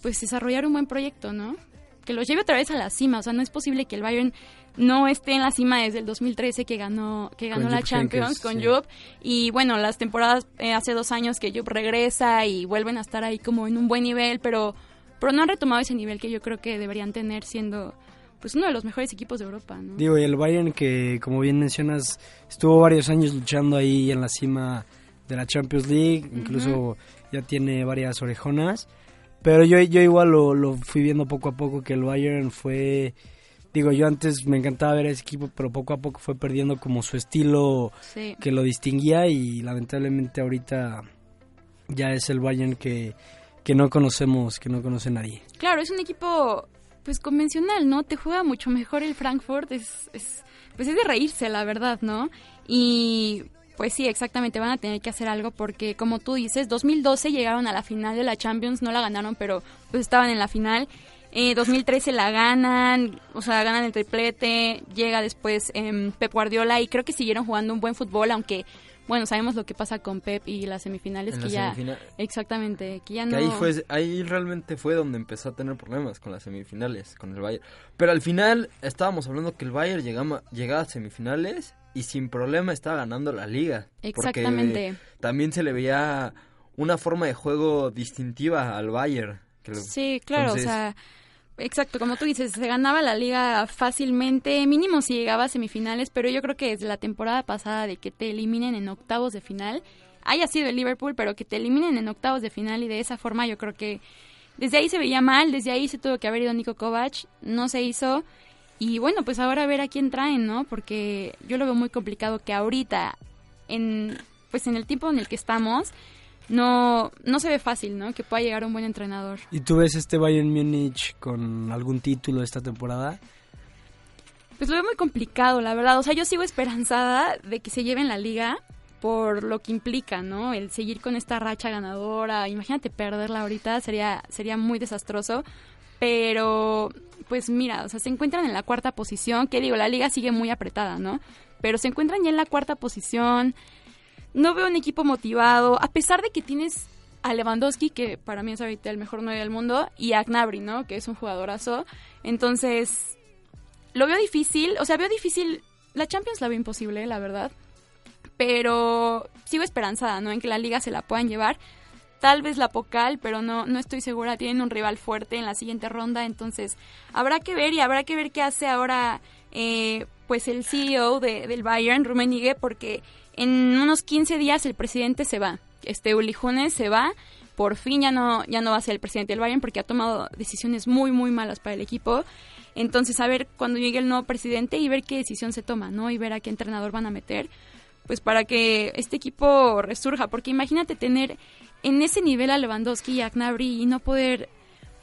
pues desarrollar un buen proyecto, ¿no? Que los lleve otra vez a la cima, o sea, no es posible que el Bayern no esté en la cima desde el 2013 que ganó que ganó la Champions con sí. Jupp y bueno las temporadas eh, hace dos años que Jupp regresa y vuelven a estar ahí como en un buen nivel pero pero no han retomado ese nivel que yo creo que deberían tener siendo pues uno de los mejores equipos de Europa, ¿no? Digo, y el Bayern que como bien mencionas estuvo varios años luchando ahí en la cima de la Champions League, incluso ya tiene varias orejonas, pero yo, yo igual lo, lo fui viendo poco a poco que el Bayern fue digo, yo antes me encantaba ver a ese equipo, pero poco a poco fue perdiendo como su estilo que lo distinguía y lamentablemente ahorita ya es el Bayern que que no conocemos, que no conoce nadie. Claro, es un equipo pues convencional, ¿no? Te juega mucho mejor el Frankfurt, es, es pues es de reírse, la verdad, ¿no? Y pues sí, exactamente, van a tener que hacer algo porque como tú dices, 2012 llegaron a la final de la Champions, no la ganaron, pero pues estaban en la final. Eh, 2013 la ganan, o sea, ganan el triplete, llega después eh, Pep Guardiola y creo que siguieron jugando un buen fútbol, aunque bueno, sabemos lo que pasa con Pep y las semifinales que ya exactamente, que ya no ahí fue ahí realmente fue donde empezó a tener problemas con las semifinales, con el Bayern. Pero al final estábamos hablando que el Bayern llegaba llegaba a semifinales y sin problema estaba ganando la liga, Exactamente. también se le veía una forma de juego distintiva al Bayern. sí, claro, o sea, Exacto, como tú dices, se ganaba la liga fácilmente, mínimo si llegaba a semifinales, pero yo creo que desde la temporada pasada de que te eliminen en octavos de final, haya sido el Liverpool, pero que te eliminen en octavos de final y de esa forma yo creo que desde ahí se veía mal, desde ahí se tuvo que haber ido Nico Kovac, no se hizo y bueno, pues ahora a ver a quién traen, ¿no? Porque yo lo veo muy complicado que ahorita en pues en el tiempo en el que estamos no, no se ve fácil, ¿no? Que pueda llegar un buen entrenador. ¿Y tú ves este Bayern Múnich con algún título esta temporada? Pues lo veo muy complicado, la verdad. O sea, yo sigo esperanzada de que se lleven la liga, por lo que implica, ¿no? El seguir con esta racha ganadora. Imagínate perderla ahorita, sería, sería muy desastroso. Pero, pues mira, o sea, se encuentran en la cuarta posición. Que digo, la liga sigue muy apretada, ¿no? Pero se encuentran ya en la cuarta posición. No veo un equipo motivado. A pesar de que tienes a Lewandowski, que para mí es ahorita el mejor 9 del mundo, y a Gnabry, ¿no? Que es un jugadorazo. Entonces, lo veo difícil. O sea, veo difícil. La Champions la veo imposible, la verdad pero sigo esperanzada, ¿no? En que la liga se la puedan llevar. Tal vez la Pocal, pero no, no estoy segura. Tienen un rival fuerte en la siguiente ronda, entonces habrá que ver y habrá que ver qué hace ahora eh, pues el CEO de, del Bayern, Rummenigge, porque en unos 15 días el presidente se va. Este Uli se va. Por fin ya no, ya no va a ser el presidente del Bayern porque ha tomado decisiones muy, muy malas para el equipo. Entonces, a ver cuando llegue el nuevo presidente y ver qué decisión se toma, ¿no? Y ver a qué entrenador van a meter pues para que este equipo resurja, porque imagínate tener en ese nivel a Lewandowski y a Gnabry y no poder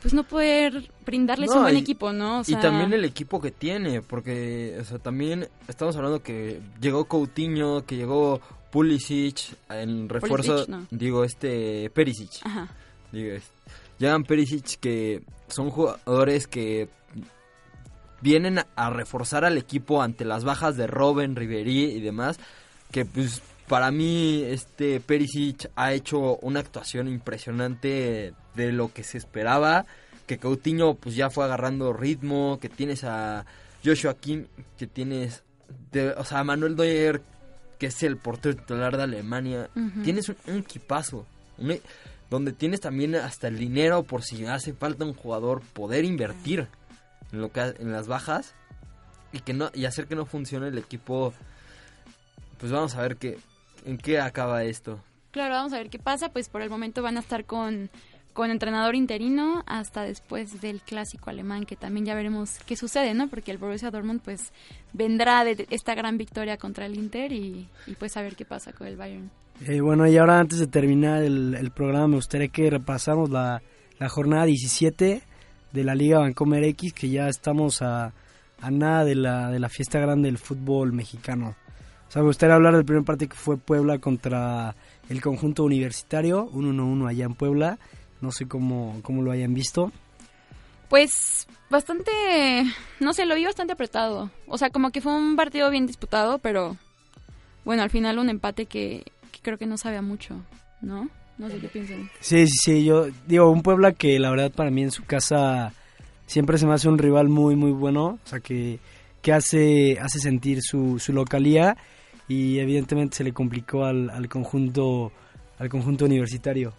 pues no poder brindarles un buen equipo, ¿no? Y también el equipo que tiene, porque o sea, también estamos hablando que llegó Coutinho, que llegó Pulisic en refuerzo, digo, este Perisic. Ajá. Digo, llegan Perisic que son jugadores que vienen a reforzar al equipo ante las bajas de Robben, Ribery y demás que pues para mí este Perisic ha hecho una actuación impresionante de lo que se esperaba, que Coutinho pues ya fue agarrando ritmo, que tienes a Joshua Kim, que tienes o sea, a Manuel Neuer que es el portero titular de Alemania, tienes un, equipazo, e, donde tienes también hasta el dinero por si hace falta un jugador poder invertir en lo que en las bajas y que no y hacer que no funcione el equipo pues vamos a ver qué, en qué acaba esto. Claro, vamos a ver qué pasa. Pues por el momento van a estar con, con entrenador interino hasta después del clásico alemán, que también ya veremos qué sucede, ¿no? Porque el Borussia Dortmund pues vendrá de esta gran victoria contra el Inter y, pues a ver qué pasa con el Bayern. Eh, bueno, y ahora antes de terminar el, programa me gustaría que repasamos la, la, jornada 17 de la Liga Vancomer X, que ya estamos a, a nada de la, de la fiesta grande del fútbol mexicano. O sea, me gustaría hablar del primer partido que fue Puebla contra el conjunto universitario, 1-1 allá en Puebla. No sé cómo, cómo lo hayan visto. Pues bastante, no sé, lo vi bastante apretado. O sea, como que fue un partido bien disputado, pero bueno, al final un empate que, creo que no sabía mucho, ¿no? No sé qué piensan. Sí, sí, sí, yo digo, un Puebla que la verdad para mí en su casa siempre se me hace un rival muy, muy bueno. O sea, que, que hace, hace sentir su, su localía y evidentemente se le complicó al, al conjunto al conjunto universitario.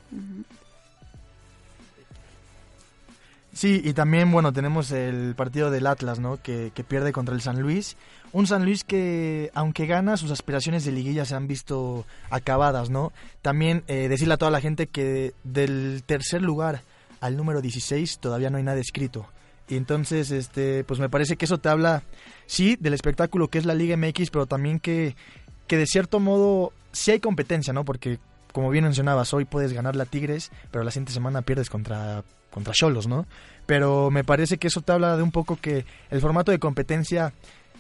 Sí, y también, bueno, tenemos el partido del Atlas, ¿no? Que, pierde contra el San Luis. Un San Luis que, aunque gana, sus aspiraciones de liguilla se han visto acabadas, ¿no? También eh, decirle a toda la gente que del tercer lugar al número 16 todavía no hay nada escrito. Y entonces, este, pues me parece que eso te habla, sí, del espectáculo que es la Liga MX, pero también que que de cierto modo sí hay competencia, ¿no? Porque como bien mencionabas, hoy puedes ganar la Tigres, pero la siguiente semana pierdes contra contra Cholos, ¿no? Pero me parece que eso te habla de un poco que el formato de competencia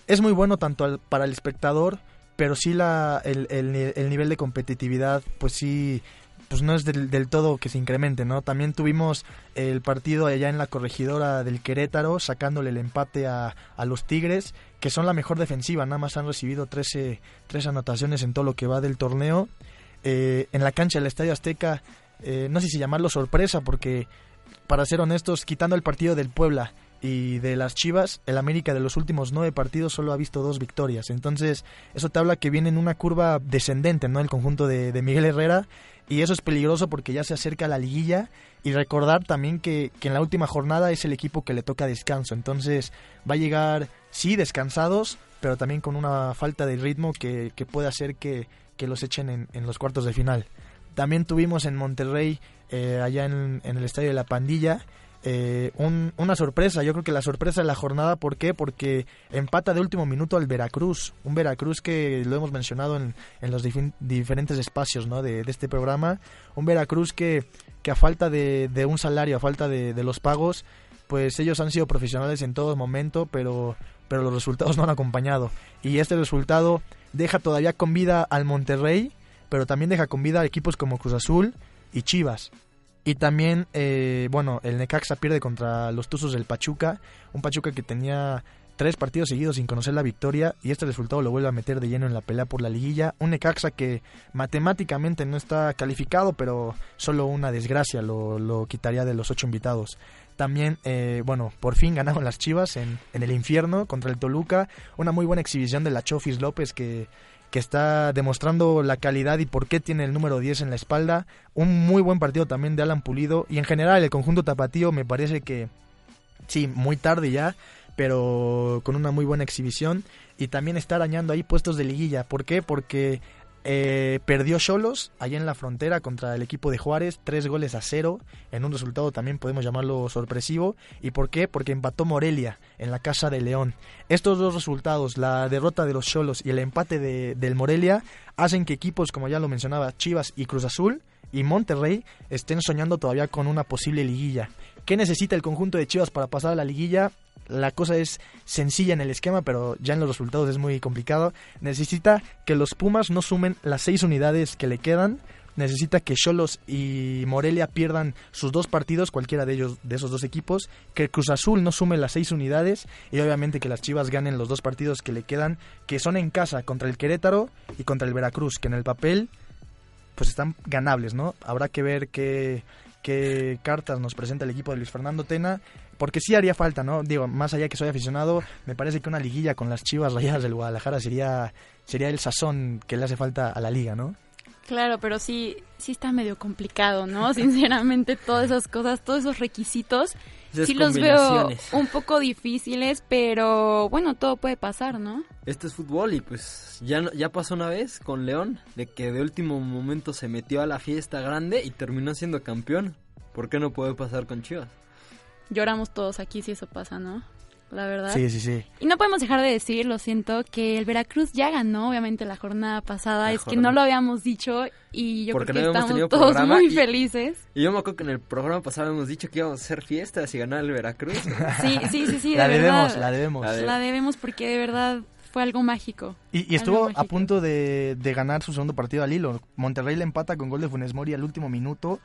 es muy bueno tanto para el espectador, pero sí la, el, el, nivel de competitividad, pues sí, pues no es del, del, todo que se incremente, ¿no? También tuvimos el partido allá en la corregidora del Querétaro, sacándole el empate a, a los Tigres, que son la mejor defensiva, nada más han recibido 13, anotaciones en todo lo que va del torneo. Eh, en la cancha del Estadio Azteca, eh, no sé si llamarlo sorpresa, porque para ser honestos, quitando el partido del Puebla y de las Chivas, el América de los últimos nueve partidos solo ha visto dos victorias. Entonces, eso te habla que viene en una curva descendente, ¿no? El conjunto de, Miguel Herrera. Y eso es peligroso porque ya se acerca la liguilla. Y recordar también que, que en la última jornada es el equipo que le toca descanso. Entonces, va a llegar sí, descansados, pero también con una falta de ritmo que, puede hacer que, los echen en, los cuartos de final. También tuvimos en Monterrey, eh, allá en, el Estadio de la Pandilla, eh, una sorpresa. Yo creo que la sorpresa de la jornada, ¿por qué? Porque empata de último minuto al Veracruz. Un Veracruz que lo hemos mencionado en, los diferentes espacios ¿no? de, este programa. Un Veracruz que, que a falta de, un salario, a falta de, de los pagos, pues ellos han sido profesionales en todo momento, pero pero los resultados no han acompañado. Y este resultado deja todavía con vida al Monterrey, pero también deja con vida equipos como Cruz Azul y Chivas. Y también, eh, bueno, el Necaxa pierde contra los Tuzos del Pachuca, un Pachuca que tenía tres partidos seguidos sin conocer la victoria y este resultado lo vuelve a meter de lleno en la pelea por la liguilla. Un Necaxa que matemáticamente no está calificado, pero solo una desgracia lo, lo quitaría de los ocho invitados. También, eh, bueno, por fin ganaron las Chivas en, en, el infierno contra el Toluca. Una muy buena exhibición de la Chofis López que, que está demostrando la calidad y por qué tiene el número 10 en la espalda. Un muy buen partido también de Alan Pulido. Y en general el conjunto tapatío me parece que, sí, muy tarde ya, pero con una muy buena exhibición. Y también está arañando ahí puestos de liguilla. ¿Por qué? Porque eh, perdió Cholos allá en la frontera contra el equipo de Juárez, tres goles a cero, en un resultado también podemos llamarlo sorpresivo. ¿Y por qué? Porque empató Morelia en la casa de León. Estos dos resultados, la derrota de los Cholos y el empate de, del Morelia, hacen que equipos como ya lo mencionaba, Chivas y Cruz Azul y Monterrey estén soñando todavía con una posible liguilla. ¿Qué necesita el conjunto de Chivas para pasar a la liguilla? la cosa es sencilla en el esquema, pero ya en los resultados es muy complicado. Necesita que los Pumas no sumen las seis unidades que le quedan. Necesita que Cholos y Morelia pierdan sus dos partidos, cualquiera de ellos, de esos dos equipos. Que Cruz Azul no sume las seis unidades. Y obviamente que las Chivas ganen los dos partidos que le quedan, que son en casa contra el Querétaro y contra el Veracruz, que en el papel pues están ganables, ¿no? Habrá que ver qué, qué cartas nos presenta el equipo de Luis Fernando Tena porque sí haría falta, ¿no? Digo, más allá que soy aficionado, me parece que una liguilla con las Chivas Rayadas del Guadalajara sería sería el sazón que le hace falta a la liga, ¿no? Claro, pero sí sí está medio complicado, ¿no? Sinceramente, todas esas cosas, todos esos requisitos sí los veo un poco difíciles, pero bueno, todo puede pasar, ¿no? Este es fútbol y pues ya ya pasó una vez con León de que de último momento se metió a la fiesta grande y terminó siendo campeón. ¿Por qué no puede pasar con Chivas? lloramos todos aquí si eso pasa, ¿no? La verdad. Sí, sí, sí. Y no podemos dejar de decir, lo siento, que el Veracruz ya ganó, obviamente, la jornada pasada. es que no lo habíamos dicho y yo creo que estamos todos muy felices. Y yo me acuerdo que en el programa pasado habíamos dicho que íbamos a hacer fiestas y ganar el Veracruz. sí, sí, sí, sí. la debemos, la debemos. La, debemos porque de verdad fue algo mágico. Y, estuvo a punto de, de, ganar su segundo partido al hilo. Monterrey le empata con gol de Funes Mori al último minuto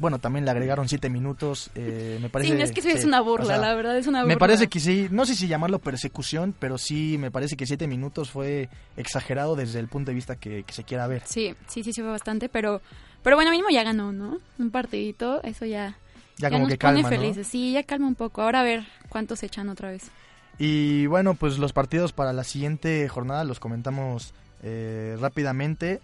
bueno, también le agregaron siete minutos, eh, me parece... Sí, es que es una burla, la verdad es una burla. Me parece que sí, no sé si llamarlo persecución, pero sí me parece que siete minutos fue exagerado desde el punto de vista que, se quiera ver. Sí, sí, sí, se fue bastante, pero, pero bueno, mínimo ya ganó, ¿no? Un partidito, eso ya... Ya, como que calma, felices, sí, ya calma un poco. Ahora a ver cuántos echan otra vez. Y bueno, pues los partidos para la siguiente jornada los comentamos eh, rápidamente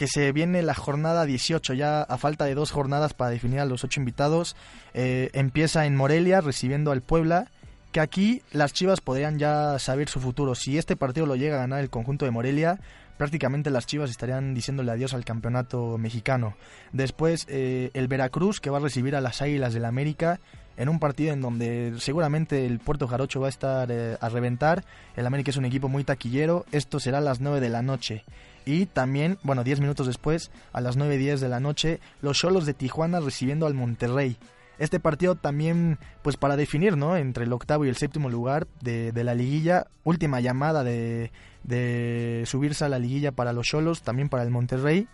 que se viene la jornada 18, ya a falta de dos jornadas para definir a los ocho invitados. Eh, empieza en Morelia recibiendo al Puebla, que aquí las Chivas podrían ya saber su futuro. Si este partido lo llega a ganar el conjunto de Morelia, prácticamente las Chivas estarían diciéndole adiós al campeonato mexicano. Después eh, el Veracruz, que va a recibir a las Águilas del América en un partido en donde seguramente el Puerto Jarocho va a estar eh, a reventar. El América es un equipo muy taquillero. Esto será a las 9 de la noche. Y también, bueno, 10 minutos después, a las 9.10 de la noche, los Cholos de Tijuana recibiendo al Monterrey. Este partido también, pues para definir, ¿no? Entre el octavo y el séptimo lugar de, la liguilla, última llamada de, de subirse a la liguilla para los Cholos, también para el Monterrey.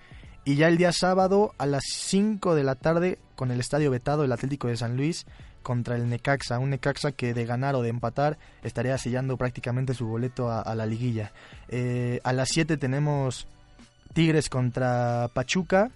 Y ya el día sábado a las 5 de la tarde, con el estadio vetado, el Atlético de San Luis contra el Necaxa, un Necaxa que de ganar o de empatar estaría sellando prácticamente su boleto a, la liguilla. Eh, a las 7 tenemos Tigres contra Pachuca,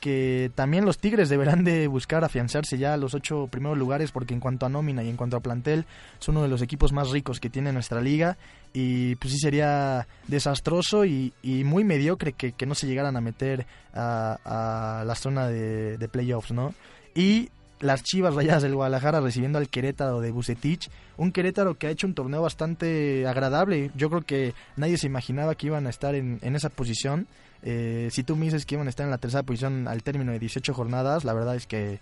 que también los Tigres deberán de buscar afianzarse ya a los ocho primeros lugares porque en cuanto a nómina y en cuanto a plantel son uno de los equipos más ricos que tiene nuestra liga y pues sí sería desastroso y, muy mediocre que, no se llegaran a meter a, la zona de, de playoffs, ¿no? Y las Chivas Rayadas del Guadalajara recibiendo al Querétaro de Bucetich, un Querétaro que ha hecho un torneo bastante agradable. Yo creo que nadie se imaginaba que iban a estar en, esa posición. Eh, si tú me dices que iban a estar en la tercera posición al término de 18 jornadas, la verdad es que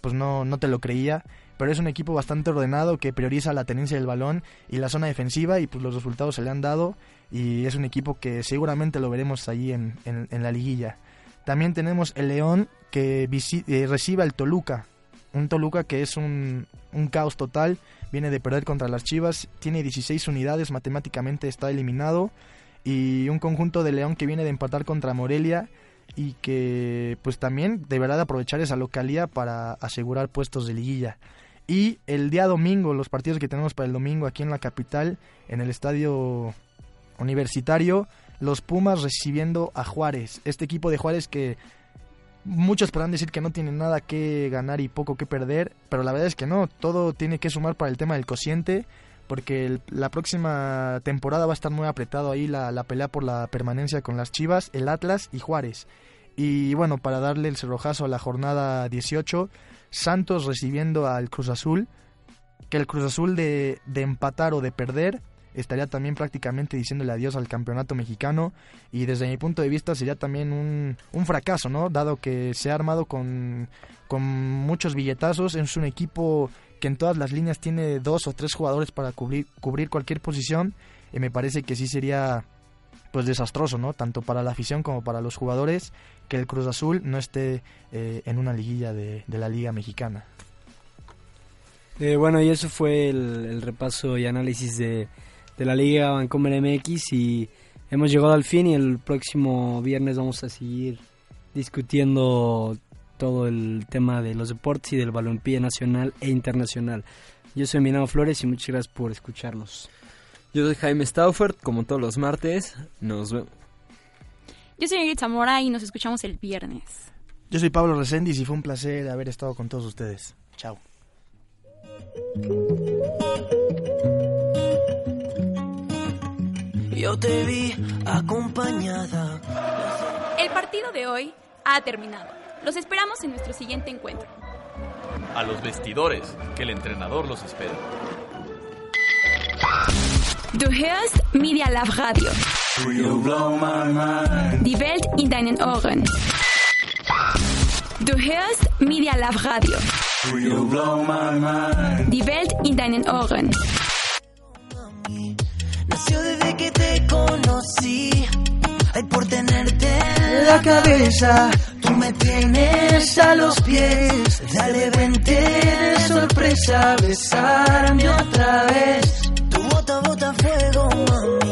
pues no, no te lo creía. Pero es un equipo bastante ordenado que prioriza la tenencia del balón y la zona defensiva y pues los resultados se le han dado y es un equipo que seguramente lo veremos allí en, en, la liguilla. También tenemos el León que eh, recibe al Toluca un Toluca que es un, caos total, viene de perder contra las Chivas, tiene 16 unidades, matemáticamente está eliminado. Y un conjunto de León que viene de empatar contra Morelia, y que pues también deberá de aprovechar esa localía para asegurar puestos de liguilla. Y el día domingo, los partidos que tenemos para el domingo aquí en la capital, en el estadio universitario, los Pumas recibiendo a Juárez. Este equipo de Juárez que muchos podrán decir que no tiene nada que ganar y poco que perder, pero la verdad es que no, todo tiene que sumar para el tema del cociente, porque la próxima temporada va a estar muy apretado ahí la, la pelea por la permanencia con las Chivas, el Atlas y Juárez. Y bueno, para darle el cerrojazo a la jornada 18, Santos recibiendo al Cruz Azul, que el Cruz Azul de, de empatar o de perder estaría también prácticamente diciéndole adiós al campeonato mexicano y desde mi punto de vista sería también un, un fracaso, ¿no? Dado que se ha armado con, con muchos billetazos, es un equipo que en todas las líneas tiene dos o tres jugadores para cubrir, cubrir cualquier posición y me parece que sí sería pues desastroso, ¿no? Tanto para la afición como para los jugadores que el Cruz Azul no esté eh, en una liguilla de, de la Liga Mexicana. Eh, bueno, y eso fue el, el repaso y análisis de, de, la Liga Vancomer MX y hemos llegado al fin y el próximo viernes vamos a seguir discutiendo todo el tema de los deportes y del balompié nacional e internacional. Yo soy Minado Flores y muchas gracias por escucharnos. Yo soy Jaime Staufert, como todos los martes. Nos vemos. Yo soy Ingrid Zamora y nos escuchamos el viernes. Yo soy Pablo Reséndiz y fue un placer haber estado con todos ustedes. Chao. Yo te vi acompañada. El partido de hoy ha terminado. Los esperamos en nuestro siguiente encuentro. A los vestidores, que el entrenador los espera. Du hörst Media Lab Radio. Die Welt in deinen Ohren. Du hörst Media Lab Radio. Die Welt in deinen Ohren. Nació que te conocí. Ay, por tenerte en la cabeza. Tú me tienes a los pies. Dale, vente de sorpresa. Besarme otra vez. Tu bota, bota fuego, mami.